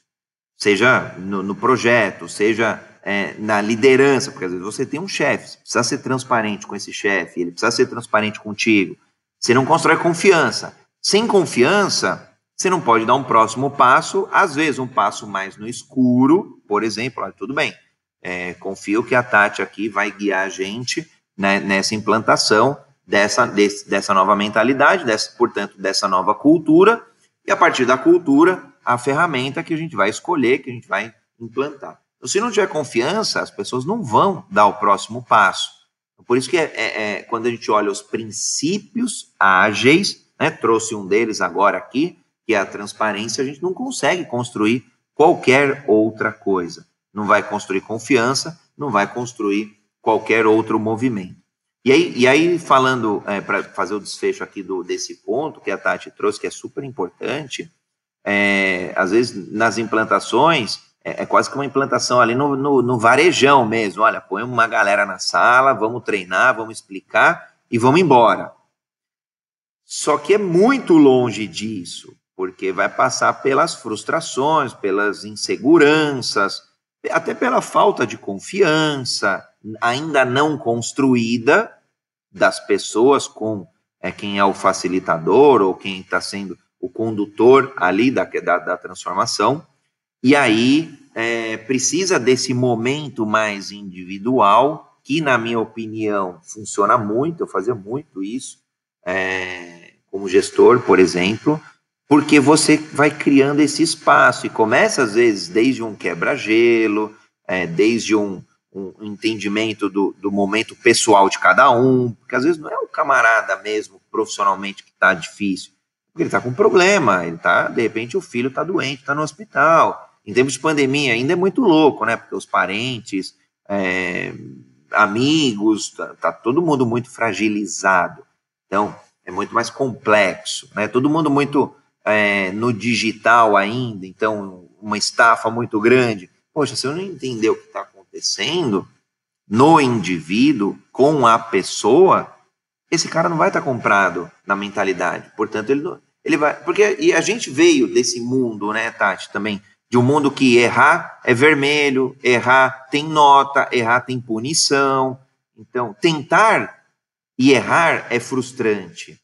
Speaker 1: seja no, no projeto, seja é, na liderança, porque às vezes você tem um chefe, você precisa ser transparente com esse chefe, ele precisa ser transparente contigo. Você não constrói confiança. Sem confiança, você não pode dar um próximo passo, às vezes um passo mais no escuro, por exemplo, olha, tudo bem, é, confio que a Tati aqui vai guiar a gente né, nessa implantação dessa, desse, dessa nova mentalidade, dessa, portanto, dessa nova cultura, e a partir da cultura, a ferramenta que a gente vai escolher, que a gente vai implantar. Então, se não tiver confiança, as pessoas não vão dar o próximo passo. Por isso que é, é, é, quando a gente olha os princípios ágeis, né, trouxe um deles agora aqui, que é a transparência, a gente não consegue construir qualquer outra coisa. Não vai construir confiança, não vai construir qualquer outro movimento. E aí, e aí falando, é, para fazer o desfecho aqui do, desse ponto que a Tati trouxe, que é super importante, é, às vezes nas implantações, é, é, quase que uma implantação ali no, no, no, varejão mesmo. Olha, põe uma galera na sala, vamos treinar, vamos explicar e vamos embora. Só que é muito longe disso, porque vai passar pelas frustrações, pelas inseguranças, até pela falta de confiança ainda não construída das pessoas com é, quem é o facilitador ou quem está sendo o condutor ali da, da, da transformação, e aí é, precisa desse momento mais individual que, na minha opinião, funciona muito, eu fazia muito isso, é, como gestor, por exemplo, porque você vai criando esse espaço e começa, às vezes, desde um quebra-gelo, é, desde um, um entendimento do, do, momento pessoal de cada um, porque às vezes não é o camarada mesmo, profissionalmente, que está difícil, porque ele está com problema, ele tá, de repente o filho está doente, está no hospital. Em tempos de pandemia ainda é muito louco, né? Porque os parentes, é, amigos, tá, tá, todo mundo muito fragilizado. Então, é muito mais complexo, né? Todo mundo muito é, no digital ainda, então, uma estafa muito grande. Poxa, se eu não entender o que está acontecendo no indivíduo, com a pessoa, esse cara não vai estar tá comprado na mentalidade. Portanto, ele, ele vai. Porque e a gente veio desse mundo, né, Tati, também, de um mundo que errar é vermelho, errar tem nota, errar tem punição. Então, tentar e errar é frustrante.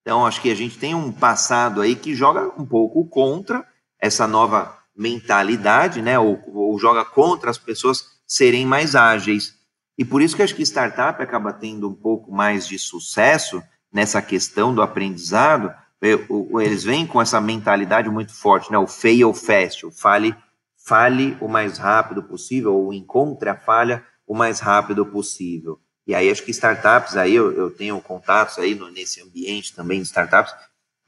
Speaker 1: Então, acho que a gente tem um passado aí que joga um pouco contra essa nova mentalidade, né? Ou, ou joga contra as pessoas serem mais ágeis. E por isso que acho que startup acaba tendo um pouco mais de sucesso nessa questão do aprendizado. Eles vêm com essa mentalidade muito forte, né? O fail fast, o fale, fale o mais rápido possível, ou encontre a falha o mais rápido possível. E aí acho que startups, aí eu, eu tenho contatos aí no, nesse ambiente também de startups,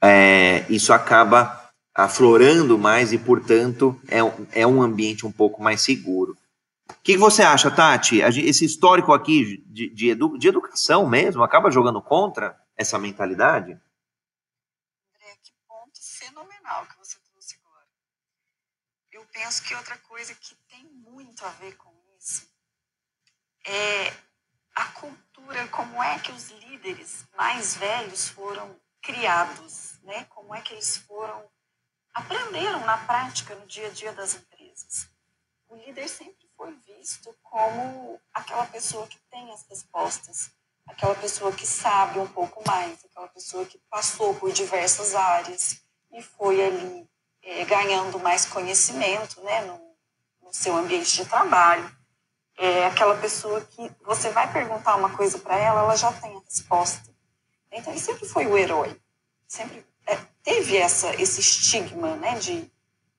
Speaker 1: é, isso acaba aflorando mais e, portanto, é, é um ambiente um pouco mais seguro. O que, que você acha, Tati? Esse histórico aqui de, de, edu, de educação mesmo acaba jogando contra essa mentalidade?
Speaker 2: André, que ponto fenomenal que você trouxe agora. Eu penso que outra coisa que tem muito a ver com isso é a cultura, como é que os líderes mais velhos foram criados, né? Como é que eles foram aprenderam na prática, no dia a dia das empresas. O líder sempre foi visto como aquela pessoa que tem as respostas, aquela pessoa que sabe um pouco mais, aquela pessoa que passou por diversas áreas e foi ali é, ganhando mais conhecimento né, no, no seu ambiente de trabalho. É aquela pessoa que você vai perguntar uma coisa para ela, ela já tem a resposta. Então ele sempre foi o herói, sempre é, teve essa, esse estigma né, de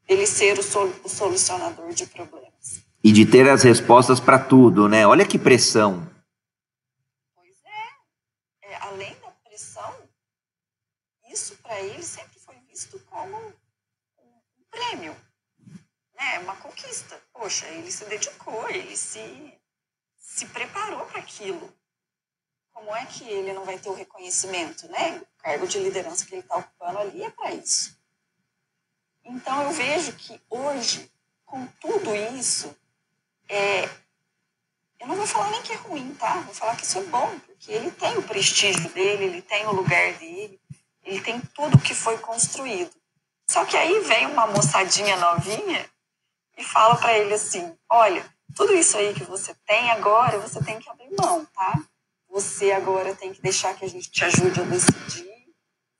Speaker 2: ele ser o, sol, o solucionador de problemas.
Speaker 1: E de ter as respostas para tudo, né? Olha que pressão.
Speaker 2: Pois é. é além da pressão, isso para ele sempre foi visto como um, um prêmio, né? uma conquista. Poxa, ele se dedicou, ele se, se preparou para aquilo como é que ele não vai ter o reconhecimento, né? O cargo de liderança que ele está ocupando ali é para isso. Então eu vejo que hoje, com tudo isso, é, eu não vou falar nem que é ruim, tá? Vou falar que isso é bom, porque ele tem o prestígio dele, ele tem o lugar dele, ele tem tudo que foi construído. Só que aí vem uma moçadinha novinha e fala para ele assim: olha, tudo isso aí que você tem agora, você tem que abrir mão, tá? Você agora tem que deixar que a gente te ajude a decidir.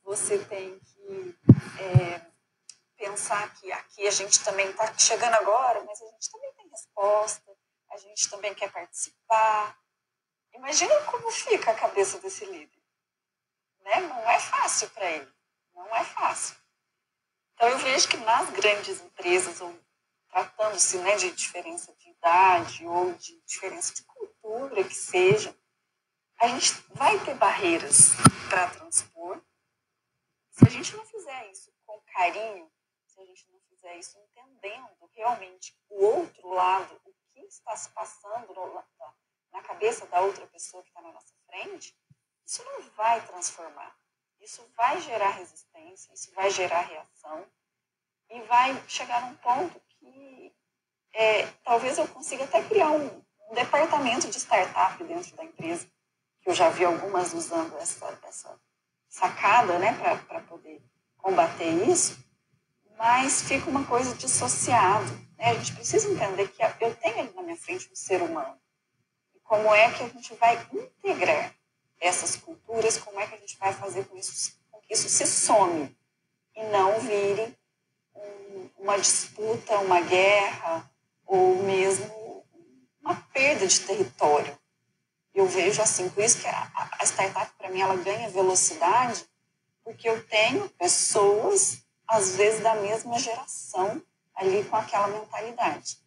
Speaker 2: Você tem que é, pensar que aqui a gente também está chegando agora, mas a gente também tem resposta, a gente também quer participar. Imagina como fica a cabeça desse líder. Né? Não é fácil para ele. Não é fácil. Então eu vejo que nas grandes empresas, ou tratando-se né, de diferença de idade ou de diferença de cultura que seja, a gente vai ter barreiras para transpor. Se a gente não fizer isso com carinho, se a gente não fizer isso entendendo realmente o outro lado, o que está se passando na cabeça da outra pessoa que está na nossa frente, isso não vai transformar. Isso vai gerar resistência, isso vai gerar reação e vai chegar num ponto que é, talvez eu consiga até criar um, um departamento de startup dentro da empresa que eu já vi algumas usando essa, essa sacada né, para poder combater isso, mas fica uma coisa dissociada. Né? A gente precisa entender que eu tenho ali na minha frente um ser humano. E como é que a gente vai integrar essas culturas, como é que a gente vai fazer com, isso, com que isso se some e não vire um, uma disputa, uma guerra ou mesmo uma perda de território eu vejo assim, por isso que a, a startup, para mim, ela ganha velocidade, porque eu tenho pessoas, às vezes, da mesma geração, ali com aquela mentalidade.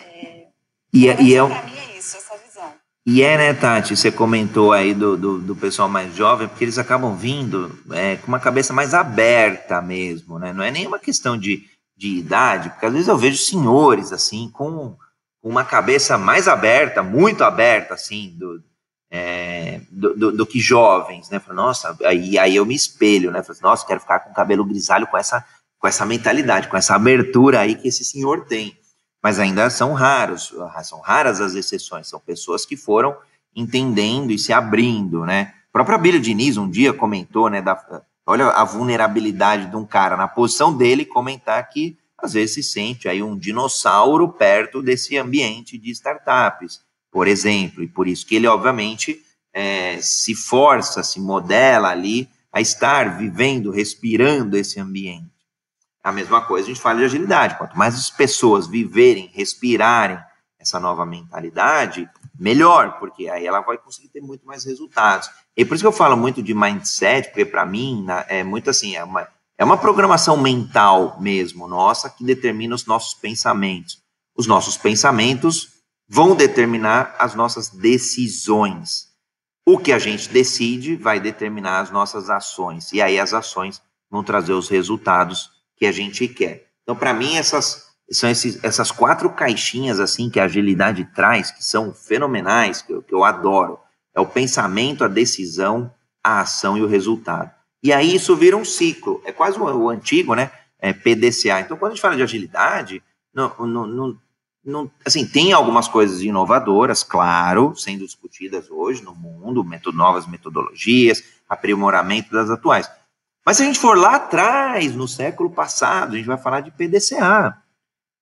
Speaker 2: É, e, é, e é, para mim é isso, essa visão.
Speaker 1: E é, né, Tati, você comentou aí do, do, do pessoal mais jovem, porque eles acabam vindo é, com uma cabeça mais aberta mesmo, né? Não é nenhuma questão de, de idade, porque às vezes eu vejo senhores, assim, com uma cabeça mais aberta, muito aberta, assim, do, é, do, do, do, que jovens, né? Falo, nossa, aí, aí eu me espelho, né? Falo, nossa, quero ficar com cabelo grisalho com essa, com essa mentalidade, com essa abertura aí que esse senhor tem. Mas ainda são raros, são raras as exceções, são pessoas que foram entendendo e se abrindo, né? A própria Bíblia Diniz um dia comentou, né, da, olha a vulnerabilidade de um cara na posição dele comentar que às vezes se sente aí um dinossauro perto desse ambiente de startups, por exemplo, e por isso que ele, obviamente, é, se força, se modela ali a estar vivendo, respirando esse ambiente. A mesma coisa a gente fala de agilidade. Quanto mais as pessoas viverem, respirarem essa nova mentalidade, melhor, porque aí ela vai conseguir ter muito mais resultados. E por isso que eu falo muito de mindset, porque para mim é muito assim, é uma, é uma programação mental mesmo nossa que determina os nossos pensamentos. Os nossos pensamentos vão determinar as nossas decisões. O que a gente decide vai determinar as nossas ações. E aí as ações vão trazer os resultados que a gente quer. Então, para mim, essas são esses, essas quatro caixinhas assim que a agilidade traz, que são fenomenais, que eu, que eu adoro. É o pensamento, a decisão, a ação e o resultado. E aí isso vira um ciclo. É quase o, o antigo, né? É, PDCA. Então, quando a gente fala de agilidade, não, não, não, não, assim, tem algumas coisas inovadoras, claro, sendo discutidas hoje no mundo, metod novas metodologias, aprimoramento das atuais. Mas se a gente for lá atrás, no século passado, a gente vai falar de PDCA.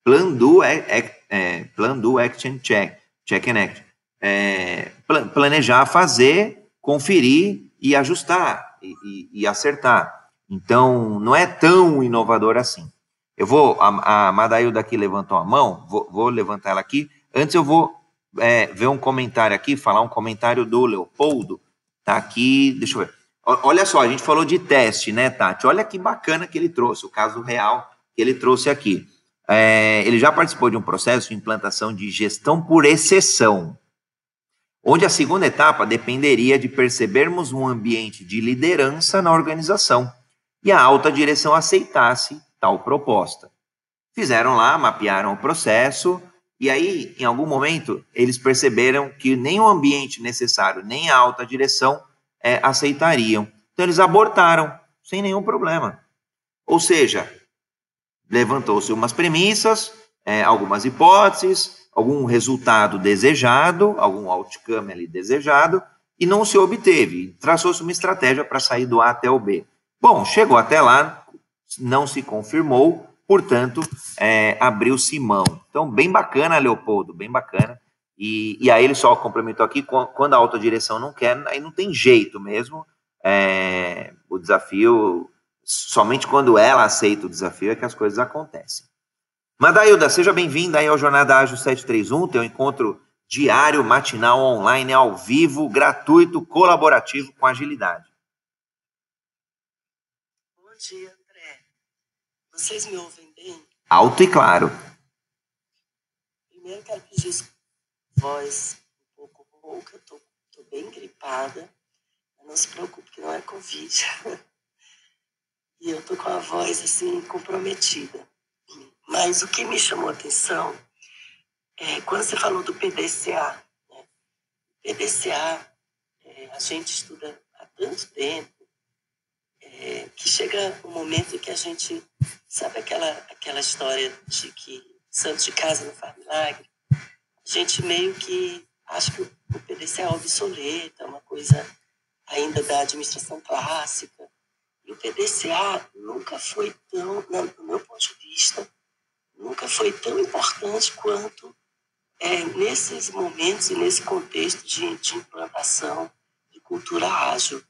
Speaker 1: Plan do, é, é, plan do Action Check, Check and Act. É, planejar, fazer, conferir e ajustar e, e, acertar. Então, não é tão inovador assim. Eu vou, a, a Madailda aqui levantou a mão, vou, vou levantar ela aqui. Antes eu vou é, ver um comentário aqui, falar um comentário do Leopoldo. Tá aqui, deixa eu ver. Olha só, a gente falou de teste, né, Tati? Olha que bacana que ele trouxe, o caso real que ele trouxe aqui. É, ele já participou de um processo de implantação de gestão por exceção onde a segunda etapa dependeria de percebermos um ambiente de liderança na organização e a alta direção aceitasse tal proposta. Fizeram lá, mapearam o processo, e aí, em algum momento, eles perceberam que nem o ambiente necessário, nem a alta direção é, aceitariam. Então, eles abortaram, sem nenhum problema. Ou seja, levantou-se umas premissas, é, algumas hipóteses, algum resultado desejado, algum outcome ali desejado, e não se obteve. Traçou-se uma estratégia para sair do A até o B. Bom, chegou até lá, não se confirmou, portanto, é, abriu-se mão. Então, bem bacana, Leopoldo, bem bacana. E, e aí ele só complementou aqui, quando a autodireção não quer, aí não tem jeito mesmo. É, o desafio, somente quando ela aceita o desafio é que as coisas acontecem. Madailda, seja bem-vinda aí ao Jornada Ágil 731, teu encontro diário, matinal, online, ao vivo, gratuito, colaborativo com agilidade.
Speaker 3: Bom dia, André. Vocês me ouvem bem?
Speaker 1: Alto e claro.
Speaker 3: Primeiro quero pedir voz um pouco rouca, eu tô, tô bem gripada. Não se preocupe que não é Covid. *laughs* e eu tô com a voz assim comprometida. Mas o que me chamou a atenção é quando você falou do PDCA. Né? PDCA, é, a gente estuda há tanto tempo é, que chega um momento que a gente. Sabe aquela, aquela história de que santo de casa não faz milagre? Gente meio que acha que o PDCA é obsoleto, é uma coisa ainda da administração clássica. E o PDCA nunca foi tão, no meu ponto de vista, nunca foi tão importante quanto é, nesses momentos e nesse contexto de, de implantação de cultura ágil.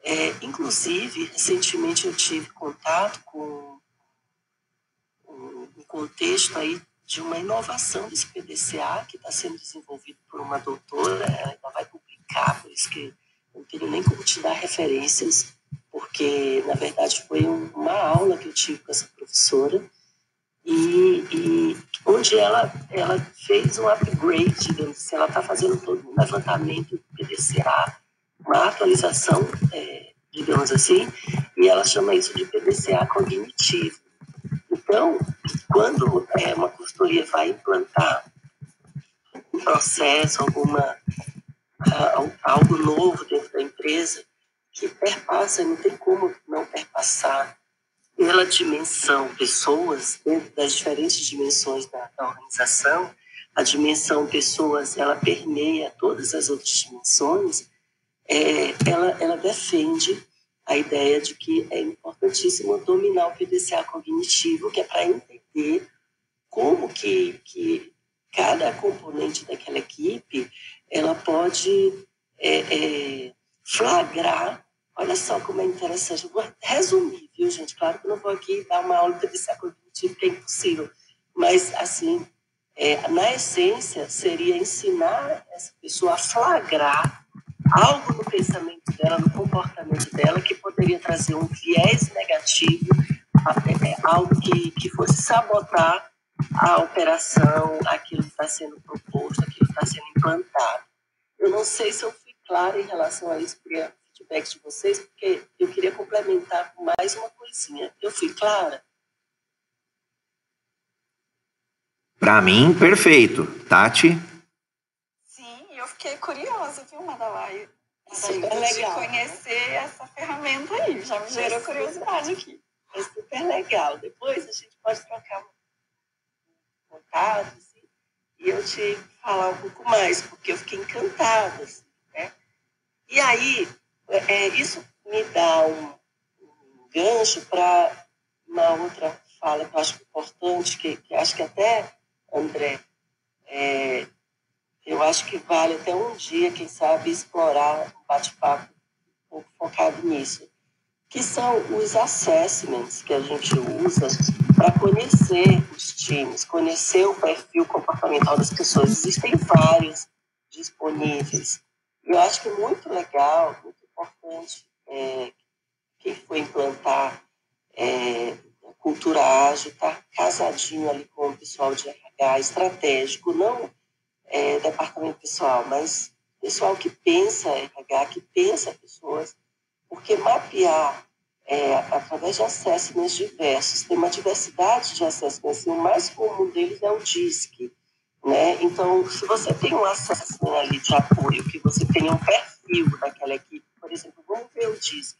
Speaker 3: É, inclusive, recentemente eu tive contato com um contexto aí de uma inovação desse PDCA que está sendo desenvolvido por uma doutora, ela ainda vai publicar, por isso que não tenho nem como te dar referências, porque, na verdade, foi uma aula que eu tive com essa professora, e, e onde ela, ela fez um upgrade, digamos assim, ela está fazendo todo um levantamento do PDCA, uma atualização, é, digamos assim, e ela chama isso de PDCA cognitivo. Então, quando é, uma consultoria vai implantar um processo, alguma, uh, algo novo dentro da empresa, que perpassa, não tem como não perpassar pela dimensão pessoas, dentro das diferentes dimensões da, da organização, a dimensão pessoas, ela permeia todas as outras dimensões, é, ela, ela defende a ideia de que é importantíssimo dominar o PDCA cognitivo, que é para entender como que, que cada componente daquela equipe ela pode é, é, flagrar. Olha só como é interessante. Vou resumir, viu, gente? Claro que eu não vou aqui dar uma aula de PDCA cognitivo, que é impossível. Mas, assim, é, na essência, seria ensinar essa pessoa a flagrar algo no pensamento dela, no comportamento dela, que poderia trazer um viés negativo, é, algo que, que fosse sabotar a operação, aquilo que está sendo proposto, aquilo que está sendo implantado. Eu não sei se eu fui clara em relação a isso, queria feedback de vocês, porque eu queria complementar com mais uma coisinha. Eu fui clara?
Speaker 1: Para mim, perfeito. Tati?
Speaker 2: Fiquei curiosa, viu, Madalai? Super legal. De conhecer essa ferramenta aí, já me gerou curiosidade aqui.
Speaker 3: É super legal. Depois a gente pode trocar um contato, assim, e eu te falar um pouco mais, porque eu fiquei encantada, assim, né? E aí, é, isso me dá um, um gancho para uma outra fala que eu acho importante, que, que acho que até, André, é, eu acho que vale até um dia, quem sabe, explorar um bate-papo um pouco focado nisso, que são os assessments que a gente usa para conhecer os times, conhecer o perfil comportamental das pessoas. Existem vários disponíveis. Eu acho que é muito legal, muito importante, é, quem for implantar é, cultura ágil, estar tá casadinho ali com o pessoal de RH estratégico, não é, departamento pessoal, mas pessoal que pensa RH, que pensa pessoas, porque mapear é, através de assessments diversos, tem uma diversidade de assessments, e o mais comum deles é o DISC. Né? Então, se você tem um assessment ali de apoio, que você tem um perfil daquela equipe, por exemplo, vamos ver o DISC.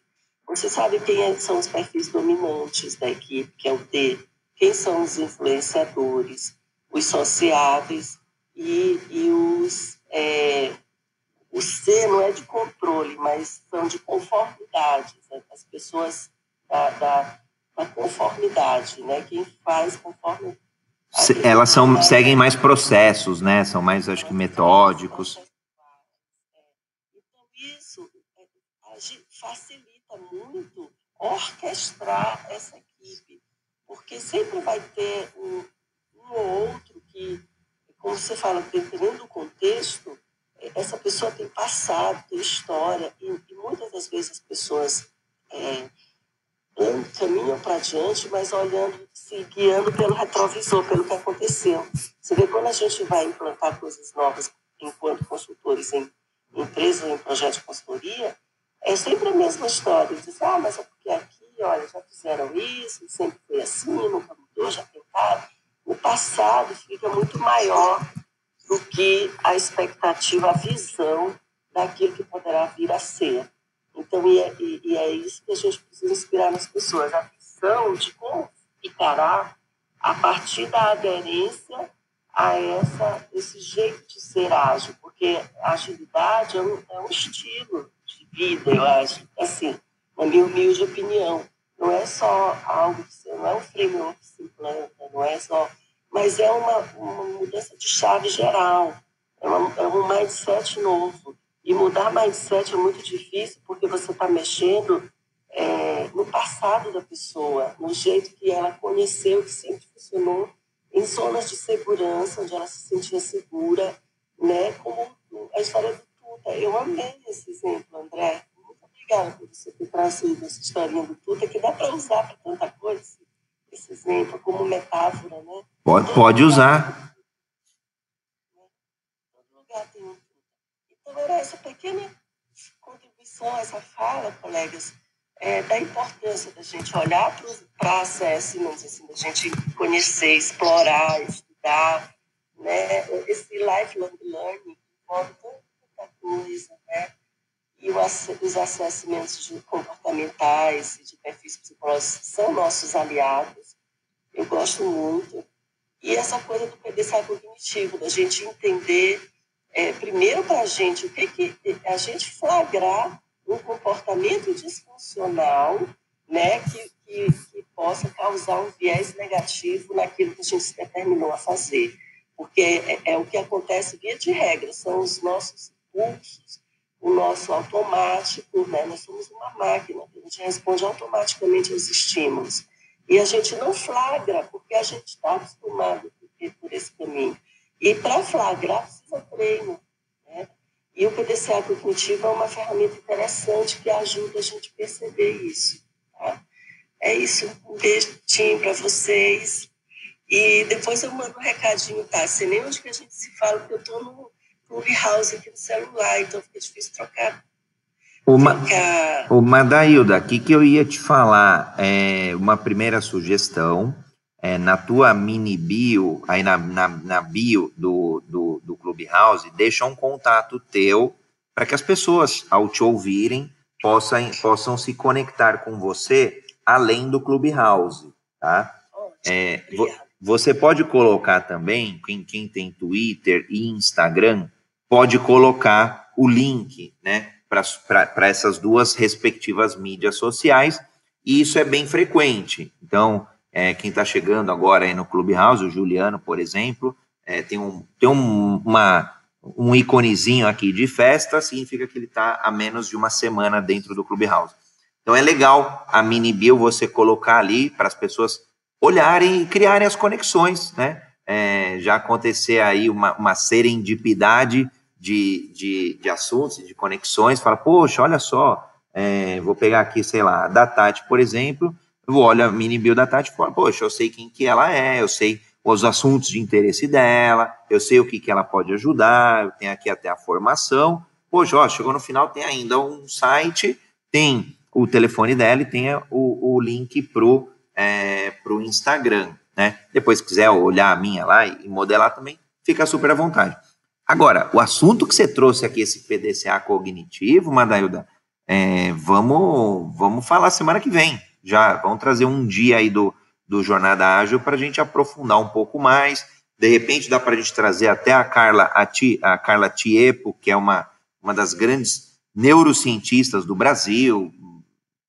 Speaker 3: Você sabe quem é, são os perfis dominantes da equipe, que é o D, quem são os influenciadores, os sociáveis, e, e os, é, o C não é de controle, mas são de conformidade. Né? As pessoas da, da, da, conformidade, né? Quem faz conforme.
Speaker 1: Elas são, seguem mais processos, né? São mais, acho que, metódicos.
Speaker 3: Então, isso facilita muito orquestrar essa equipe, porque sempre vai ter um, um ou outro que como você fala, dependendo do contexto, é, essa pessoa tem passado, tem história, e, e muitas das vezes as pessoas é, caminham para diante, mas olhando, se guiando pelo retrovisor, pelo que aconteceu. Você vê quando a gente vai implantar coisas novas enquanto consultores em empresas ou em projetos de consultoria, é sempre a mesma história. Diz, ah, mas é porque aqui, olha, já fizeram isso, sempre foi assim, nunca mudou, já tentaram o passado fica muito maior do que a expectativa, a visão daquilo que poderá vir a ser. Então, e é, e é isso que a gente precisa inspirar nas pessoas, a visão de como ficará a partir da aderência a essa, esse jeito de ser ágil, porque a agilidade é um, é um estilo de vida, eu acho, assim, na minha humilde opinião. Não é só algo que você, não é um framework que se implanta, não é só mas é uma, uma mudança de chave geral, é, uma, é um mindset novo. E mudar mindset é muito difícil porque você está mexendo é, no passado da pessoa, no jeito que ela conheceu, que sempre funcionou, em zonas de segurança, onde ela se sentia segura, né? Como a história do Tuta. Eu amei esse exemplo, André. Muito obrigada por você ter trazido essa historinha do Tuta, que dá para usar para tanta coisa, esse exemplo, como metáfora, né?
Speaker 1: Pode, pode usar.
Speaker 3: Então, essa pequena contribuição, essa fala, colegas, é, da importância da gente olhar para acesso, assim, da gente conhecer, explorar, estudar, né? Esse lifelong learning envolve tanta coisa, né? E os assessmentos comportamentais e de perfis psicológicos são nossos aliados. Eu gosto muito. E essa coisa do PDCA cognitivo, da gente entender, é, primeiro para a gente, o que, que a gente flagrar um comportamento disfuncional né, que, que, que, possa causar um viés negativo naquilo que a gente se determinou a fazer. Porque é, é o que acontece via de regra, são os nossos impulsos, o nosso automático, né? nós somos uma máquina, a gente responde automaticamente aos estímulos. E a gente não flagra, porque a gente está acostumado por esse caminho. E para flagrar, precisa treino. E o PDCA cognitivo é uma ferramenta interessante que ajuda a gente a perceber isso. Tá? É isso. Um beijinho para vocês. E depois eu mando um recadinho, tá? Sei nem onde que a gente se fala, porque eu estou no Clubhouse aqui no celular, então fica difícil trocar.
Speaker 1: Uma, uma Dailda, aqui que eu ia te falar, é uma primeira sugestão é, na tua mini bio, aí na, na, na bio do, do, do Clubhouse, deixa um contato teu para que as pessoas, ao te ouvirem, possam, possam se conectar com você além do Clubhouse, tá? É, você pode colocar também, quem, quem tem Twitter e Instagram, pode colocar o link, né, para essas duas respectivas mídias sociais, e isso é bem frequente. Então, é, quem está chegando agora aí no Clubhouse, o Juliano, por exemplo, é, tem, um, tem um, uma, um iconezinho aqui de festa, significa que ele está há menos de uma semana dentro do Clubhouse. Então é legal a mini bio você colocar ali para as pessoas olharem e criarem as conexões, né? É, já acontecer aí uma, uma serendipidade de, de, de assuntos, de conexões, fala, poxa, olha só, é, vou pegar aqui, sei lá, da Tati, por exemplo, eu olho a mini bio da Tati e falo, poxa, eu sei quem que ela é, eu sei os assuntos de interesse dela, eu sei o que, que ela pode ajudar, eu tenho aqui até a formação. Poxa, ó, chegou no final, tem ainda um site, tem o telefone dela e tem o, o link pro, é, pro Instagram, né? Depois, se quiser olhar a minha lá e modelar também, fica super à vontade. Agora, o assunto que você trouxe aqui, esse PDCA cognitivo, Madailda, é, vamos, vamos falar semana que vem já vamos trazer um dia aí do, do Jornada Ágil para a gente aprofundar um pouco mais. De repente dá para a gente trazer até a Carla, a, Ti, a Carla Tiepo, que é uma, uma das grandes neurocientistas do Brasil,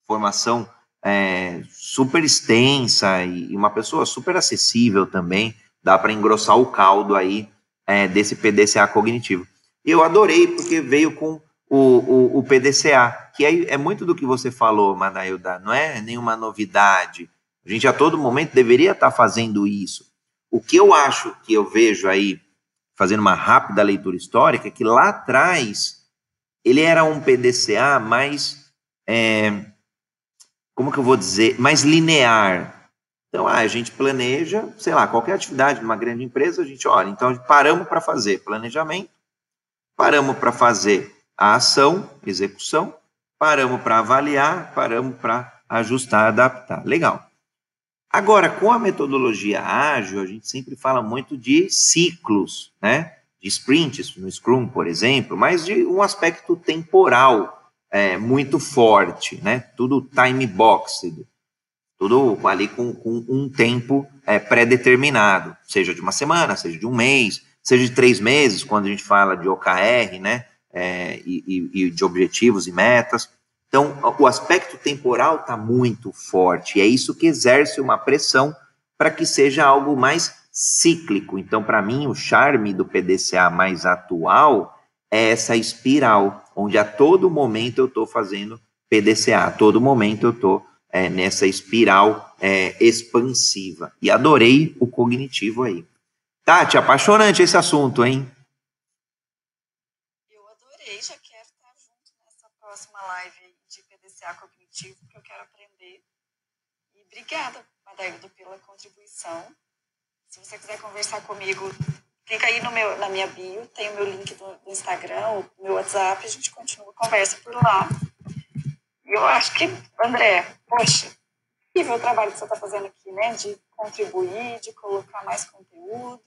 Speaker 1: formação é, super extensa e uma pessoa super acessível também. Dá para engrossar o caldo aí é, desse PDCA cognitivo. Eu adorei porque veio com o, o, o PDCA, que é, é, muito do que você falou, Manailda, não é nenhuma novidade. A gente a todo momento deveria estar fazendo isso. O que eu acho que eu vejo aí, fazendo uma rápida leitura histórica, é que lá atrás ele era um PDCA mais, é, como que eu vou dizer, mais linear. Então, ah, a gente planeja, sei lá, qualquer atividade numa grande empresa, a gente olha, então paramos para fazer planejamento, paramos para fazer a ação, execução, paramos para avaliar, paramos para ajustar, adaptar. Legal. Agora, com a metodologia ágil, a gente sempre fala muito de ciclos, né? De sprints, no Scrum, por exemplo, mas de um aspecto temporal é, muito forte, né? Tudo time-boxed, tudo ali com, com um tempo é, pré-determinado, seja de uma semana, seja de um mês, seja de três meses, quando a gente fala de OKR, né? é, e, e, de objetivos e metas. Então, o aspecto temporal está muito forte, e é isso que exerce uma pressão para que seja algo mais cíclico. Então, para mim, o charme do PDCA mais atual é essa espiral, onde a todo momento eu estou fazendo PDCA, a todo momento eu estou é, nessa espiral é, expansiva. E adorei o cognitivo aí. Tati, apaixonante esse assunto, hein?
Speaker 2: Eu adorei, já quero estar junto nessa próxima live de PDCA cognitivo, porque eu quero aprender. E obrigada, Madaildo, pela contribuição. Se você quiser conversar comigo, clica aí no meu, na minha bio, tem o meu link do, do Instagram, o meu WhatsApp, a gente continua a conversa por lá. Eu acho que, André, poxa, incrível o trabalho que você está fazendo aqui, né? De contribuir, de colocar mais conteúdo,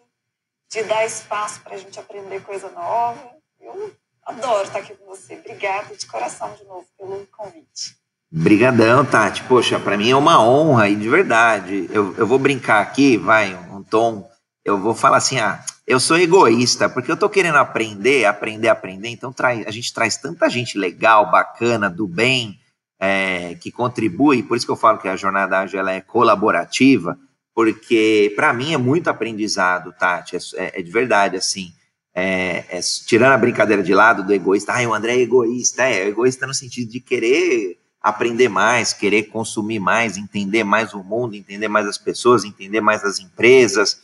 Speaker 2: de dar espaço para a gente aprender coisa nova. Eu adoro estar aqui com você. Obrigada de coração de novo pelo convite.
Speaker 1: Brigadão, Tati. Poxa, para mim é uma honra e de verdade. Eu, eu vou brincar aqui, vai, um tom. Eu vou falar assim, ah, eu sou egoísta, porque eu tô querendo aprender, aprender, aprender. Então traz, a gente traz tanta gente legal, bacana, do bem, é, que contribui. Por isso que eu falo que a jornada ágil ela é colaborativa, porque para mim é muito aprendizado, Tati. É, é de verdade, assim. É, é, tirando a brincadeira de lado do egoísta, ah, o André é egoísta. É, egoísta no sentido de querer aprender mais, querer consumir mais, entender mais o mundo, entender mais as pessoas, entender mais as empresas.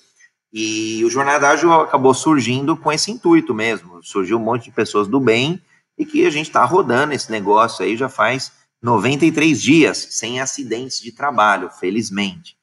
Speaker 1: E o Jornada Ágil acabou surgindo com esse intuito mesmo. Surgiu um monte de pessoas do bem e que a gente está rodando esse negócio aí já faz 93 dias, sem acidentes de trabalho, felizmente.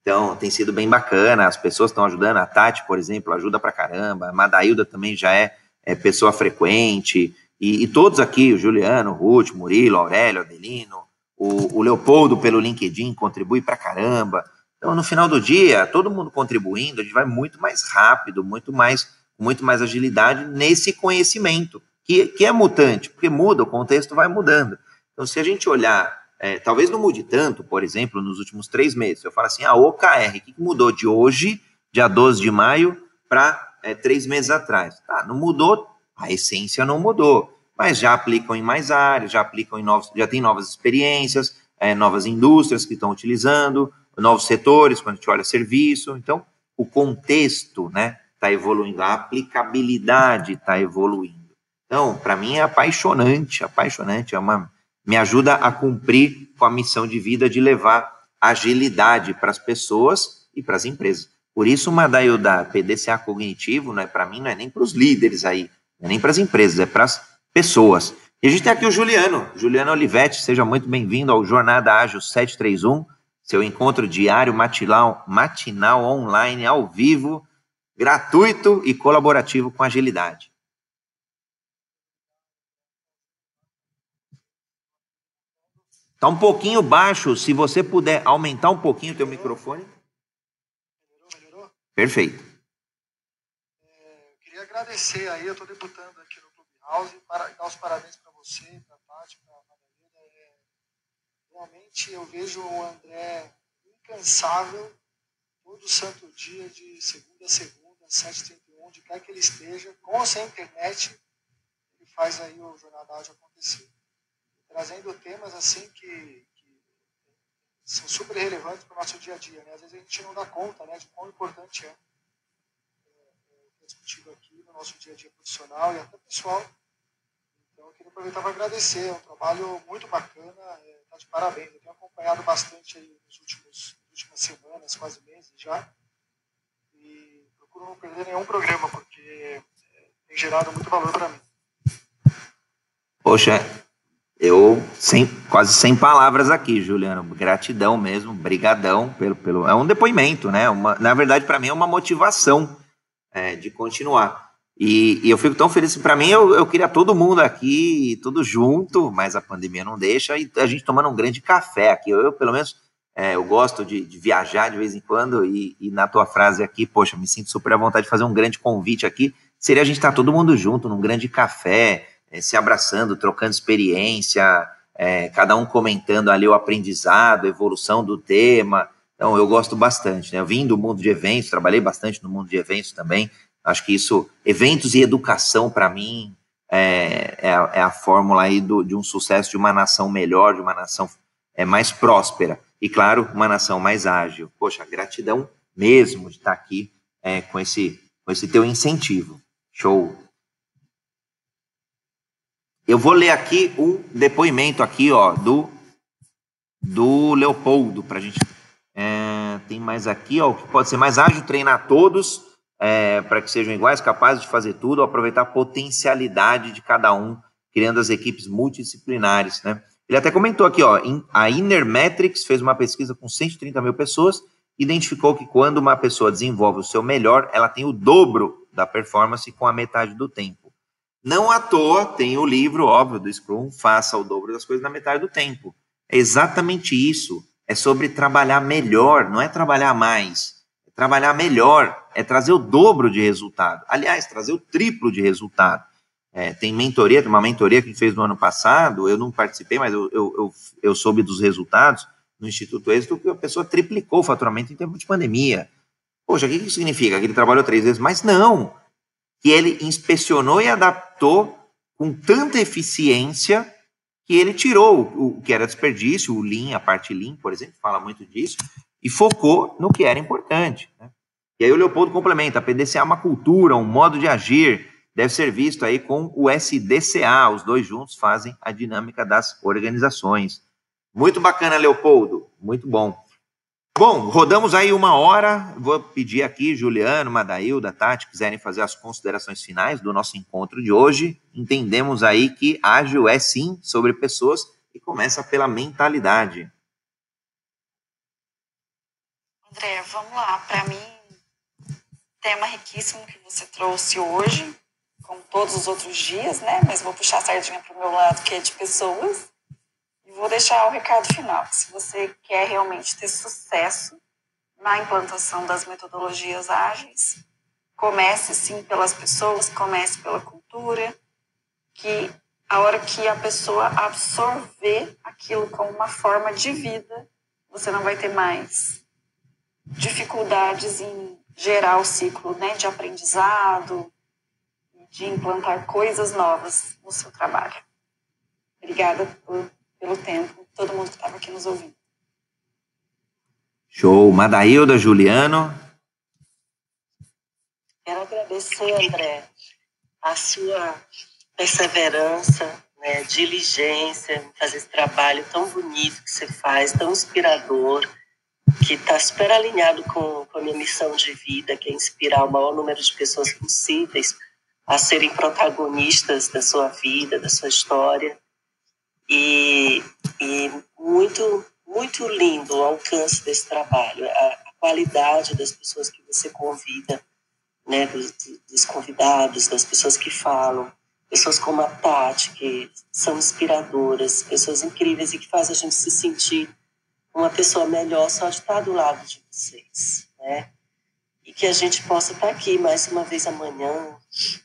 Speaker 1: Então, tem sido bem bacana, as pessoas estão ajudando. A Tati, por exemplo, ajuda pra caramba. A Madailda também já é, é pessoa frequente. E, e, todos aqui, o Juliano, o Ruth, Murilo, Aurélio, Adelino, o, o Leopoldo pelo LinkedIn contribui pra caramba. Então, no final do dia, todo mundo contribuindo, a gente vai muito mais rápido, muito mais, muito mais agilidade nesse conhecimento, que, que é mutante, porque muda, o contexto vai mudando. Então, se a gente olhar, é, talvez não mude tanto, por exemplo, nos últimos três meses, eu falo assim, a OKR, o que mudou de hoje, dia 12 de maio, para é, três meses atrás? Tá, não mudou, a essência não mudou mas já aplicam em mais áreas, já aplicam em novos, já tem novas experiências, é, novas indústrias que estão utilizando, novos setores, quando a gente olha serviço. Então, o contexto né, está evoluindo, a aplicabilidade está evoluindo. Então, para mim é apaixonante, apaixonante, é uma, me ajuda a cumprir com a missão de vida de levar agilidade para as pessoas e para as empresas. Por isso, uma da PDCA cognitivo, não é para mim, não é nem para os líderes aí, não é nem para as empresas, é para as pessoas. E a gente tem aqui o Juliano, Juliano Olivetti, seja muito bem-vindo ao Jornada Ágil 731, seu encontro diário matinal, matinal online, ao vivo, gratuito e colaborativo com agilidade. Está um pouquinho baixo, se você puder aumentar um pouquinho o teu microfone.
Speaker 4: Melhorou, melhorou?
Speaker 1: Perfeito.
Speaker 4: É, queria agradecer aí, eu estou debutando aqui House, para dar os parabéns para você, para a Tati, para a Madalena. É, realmente eu vejo o André incansável todo santo dia, de segunda a segunda, 7h31, de quer que ele esteja, com ou sem internet, ele faz aí o Jornada Áudio acontecer. Trazendo temas assim que, que são super relevantes para o nosso dia a dia. Né? Às vezes a gente não dá conta né, de quão importante é discutido aqui no nosso dia a dia profissional e até pessoal. Então, eu queria aproveitar para agradecer. É um trabalho muito bacana, está é, tá de parabéns. Eu tenho acompanhado bastante aí nos últimos, nas últimas semanas, quase meses já. E procuro não perder nenhum programa, porque é, tem gerado muito valor para mim.
Speaker 1: Poxa, eu sem, quase sem palavras aqui, Juliano. Gratidão mesmo, brigadão pelo, pelo. É um depoimento, né? Uma, na verdade, para mim é uma motivação é, de continuar. E, e, eu fico tão feliz. Para mim, eu, eu queria todo mundo aqui, tudo junto, mas a pandemia não deixa. E a gente tomando um grande café aqui. Eu, eu pelo menos, é, eu gosto de, de, viajar de vez em quando. E, e, na tua frase aqui, poxa, me sinto super à vontade de fazer um grande convite aqui. Seria a gente estar tá todo mundo junto num grande café, é, se abraçando, trocando experiência, é, cada um comentando ali o aprendizado, a evolução do tema. Então, eu gosto bastante, né? Eu vim do mundo de eventos, trabalhei bastante no mundo de eventos também. Acho que isso, eventos e educação, para mim, é, é, a, é, a fórmula aí do, de um sucesso de uma nação melhor, de uma nação é, mais próspera. E, claro, uma nação mais ágil. Poxa, gratidão mesmo de estar aqui é, com, esse, com esse teu incentivo. Show! Eu vou ler aqui um depoimento aqui, ó, do do Leopoldo, para a gente. É, tem mais aqui, ó, que pode ser mais ágil, treinar todos é, para que sejam iguais, capazes de fazer tudo, aproveitar a potencialidade de cada um, criando as equipes multidisciplinares, né? Ele até comentou aqui, ó, a Inner Metrics fez uma pesquisa com 130 mil pessoas, identificou que quando uma pessoa desenvolve o seu melhor, ela tem o dobro da performance com a metade do tempo. Não à toa tem o livro, óbvio, do Scrum, faça o dobro das coisas na metade do tempo. É exatamente isso. É sobre trabalhar melhor, não é trabalhar mais. É trabalhar melhor, é trazer o dobro de resultado. Aliás, trazer o triplo de resultado. É, tem mentoria, tem uma mentoria que a gente fez no ano passado, eu não participei, mas eu, eu, eu, eu soube dos resultados no Instituto Êxito, que a pessoa triplicou o faturamento em tempo de pandemia. Poxa, o que isso significa? Que ele trabalhou três vezes mais? Não. Que ele inspecionou e adaptou com tanta eficiência que ele tirou o, que era desperdício, o Lean, a parte Lean, por exemplo, fala muito disso, e focou no que era importante. Né? E aí o Leopoldo complementa, a PDCA é uma cultura, um modo de agir, deve ser visto aí com o SDCA, os dois juntos fazem a dinâmica das organizações. Muito bacana, Leopoldo, muito bom. Bom, rodamos aí uma hora. Vou pedir aqui, Juliano, Madailda, Tati, quiserem fazer as considerações finais do nosso encontro de hoje. Entendemos aí que ágil é sim sobre pessoas e começa pela mentalidade.
Speaker 2: André, vamos lá. Para mim, tema riquíssimo que você trouxe hoje como todos os outros dias, né? Mas vou puxar a sardinha para o meu lado, que é de pessoas. Vou deixar o recado final. Se você quer realmente ter sucesso na implantação das metodologias ágeis, comece sim pelas pessoas, comece pela cultura, que a hora que a pessoa absorver aquilo como uma forma de vida, você não vai ter mais dificuldades em gerar o ciclo né, de aprendizado, de implantar coisas novas no seu trabalho. Obrigada por, pelo tempo, todo mundo que estava aqui nos ouvindo.
Speaker 1: Show. Madailda, Juliano.
Speaker 3: Quero agradecer, André, a sua perseverança, né, diligência em fazer esse trabalho tão bonito que você faz, tão inspirador, que está super alinhado com, com a minha missão de vida, que é inspirar o maior número de pessoas possíveis a serem protagonistas da sua vida, da sua história. E, e muito, muito lindo o alcance desse trabalho, a, a qualidade das pessoas que você convida, né, dos, dos convidados, das pessoas que falam, pessoas como a Tati, que são inspiradoras, pessoas incríveis e que fazem a gente se sentir uma pessoa melhor só de estar do lado de vocês, né? E que a gente possa estar aqui mais uma vez amanhã,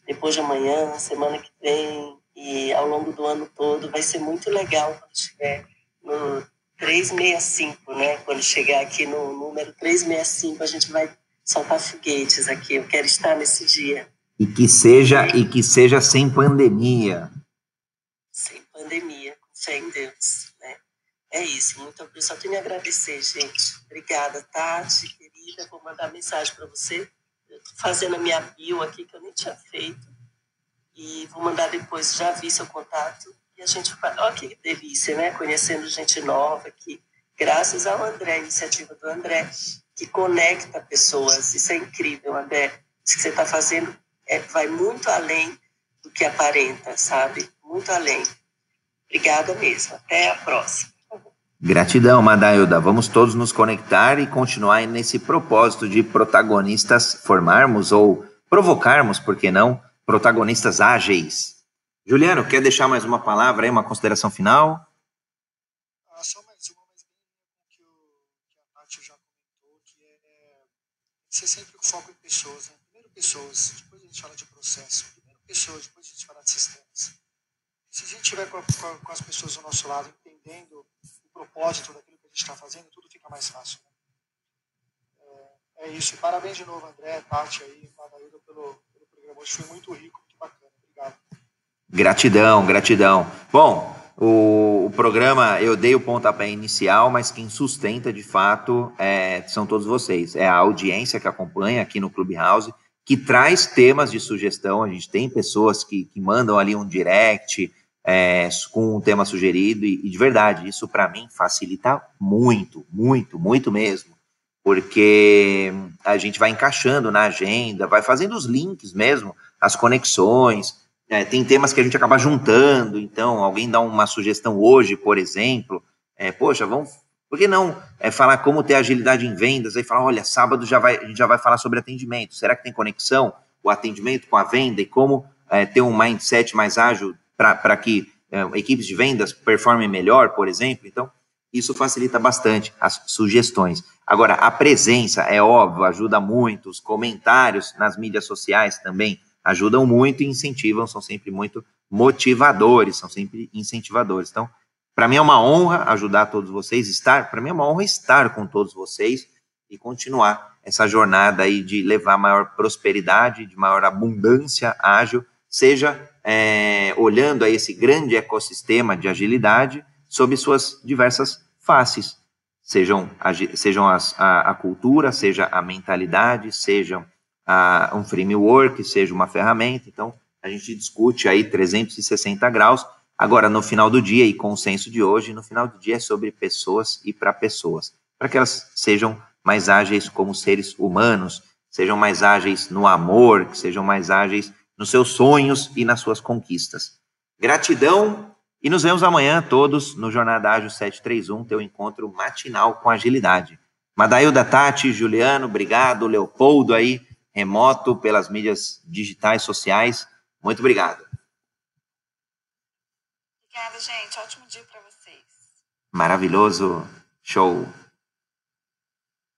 Speaker 3: depois de amanhã, semana que vem e ao longo do ano todo. Vai ser muito legal quando estiver no 365, né? Quando chegar aqui no número 365, a gente vai soltar foguetes aqui. Eu quero estar nesse dia.
Speaker 1: E que seja e que seja sem pandemia.
Speaker 3: Sem pandemia, com fé em Deus, né? É isso. Muito eu só tenho a agradecer, gente. Obrigada, Tati, querida. Vou mandar mensagem para você fazendo a minha bio aqui, que eu nem tinha feito. E vou mandar depois, já vi seu contato. E a gente. Olha que delícia, né? Conhecendo gente nova aqui. Graças ao André, a iniciativa do André, que conecta pessoas. Isso é incrível, André. Isso que você está fazendo é, vai muito além do que aparenta, sabe? Muito além. Obrigada mesmo. Até a próxima.
Speaker 1: Gratidão, Madailda. Vamos todos nos conectar e continuar nesse propósito de protagonistas formarmos ou provocarmos, por que não, protagonistas ágeis. Juliano, quer deixar mais uma palavra aí, uma consideração final?
Speaker 4: Ah, só mais uma, mas que, o, que a Tati já comentou, que é ser sempre o foco em pessoas. Né? Primeiro pessoas, depois a gente fala de processo. Primeiro pessoas, depois a gente fala de sistemas. Se a gente estiver com, com, com as pessoas do nosso lado, entendendo propósito daquilo que a gente está fazendo, tudo fica mais fácil. Né? É, é, isso. E parabéns de novo, André, Tati aí, Madailda, pelo. Hoje foi muito rico, muito bacana. Obrigado.
Speaker 1: Gratidão, gratidão. Bom, o, o, programa, eu dei o pontapé inicial, mas quem sustenta de fato é, são todos vocês. É a audiência que acompanha aqui no Clubhouse, que traz temas de sugestão. A gente tem pessoas que, que mandam ali um direct, é, com um tema sugerido, e, e de verdade, isso para mim facilita muito, muito, muito mesmo, porque a gente vai encaixando na agenda, vai fazendo os links mesmo, as conexões, é, tem temas que a gente acaba juntando, então alguém dá uma sugestão hoje, por exemplo, é, poxa, vamos, por que não é, falar como ter agilidade em vendas, aí falar, olha, sábado já vai, a gente já vai falar sobre atendimento, será que tem conexão o atendimento com a venda e como é, ter um mindset mais ágil para que é, equipes de vendas performem melhor, por exemplo. Então, isso facilita bastante as sugestões. Agora, a presença, é óbvio, ajuda muito, os comentários nas mídias sociais também ajudam muito e incentivam, são sempre muito motivadores, são sempre incentivadores. Então, para mim é uma honra ajudar todos vocês, estar, para mim é uma honra estar com todos vocês e continuar essa jornada aí de levar maior prosperidade, de maior abundância ágil, seja é, olhando a esse grande ecossistema de agilidade sob suas diversas faces, sejam, sejam as, a, a, cultura, seja a mentalidade, seja a, um framework, seja uma ferramenta. Então, a gente discute aí 360 graus. Agora, no final do dia, e consenso de hoje, no final do dia é sobre pessoas e para pessoas, para que elas sejam mais ágeis como seres humanos, sejam mais ágeis no amor, que sejam mais ágeis nos seus sonhos e nas suas conquistas. Gratidão e nos vemos amanhã todos no Jornada Ágil 731, teu encontro matinal com agilidade. Madailda Tati, Juliano, obrigado. Leopoldo aí, remoto pelas mídias digitais sociais. Muito obrigado.
Speaker 2: Obrigada, gente. Ótimo dia para vocês.
Speaker 1: Maravilhoso. Show.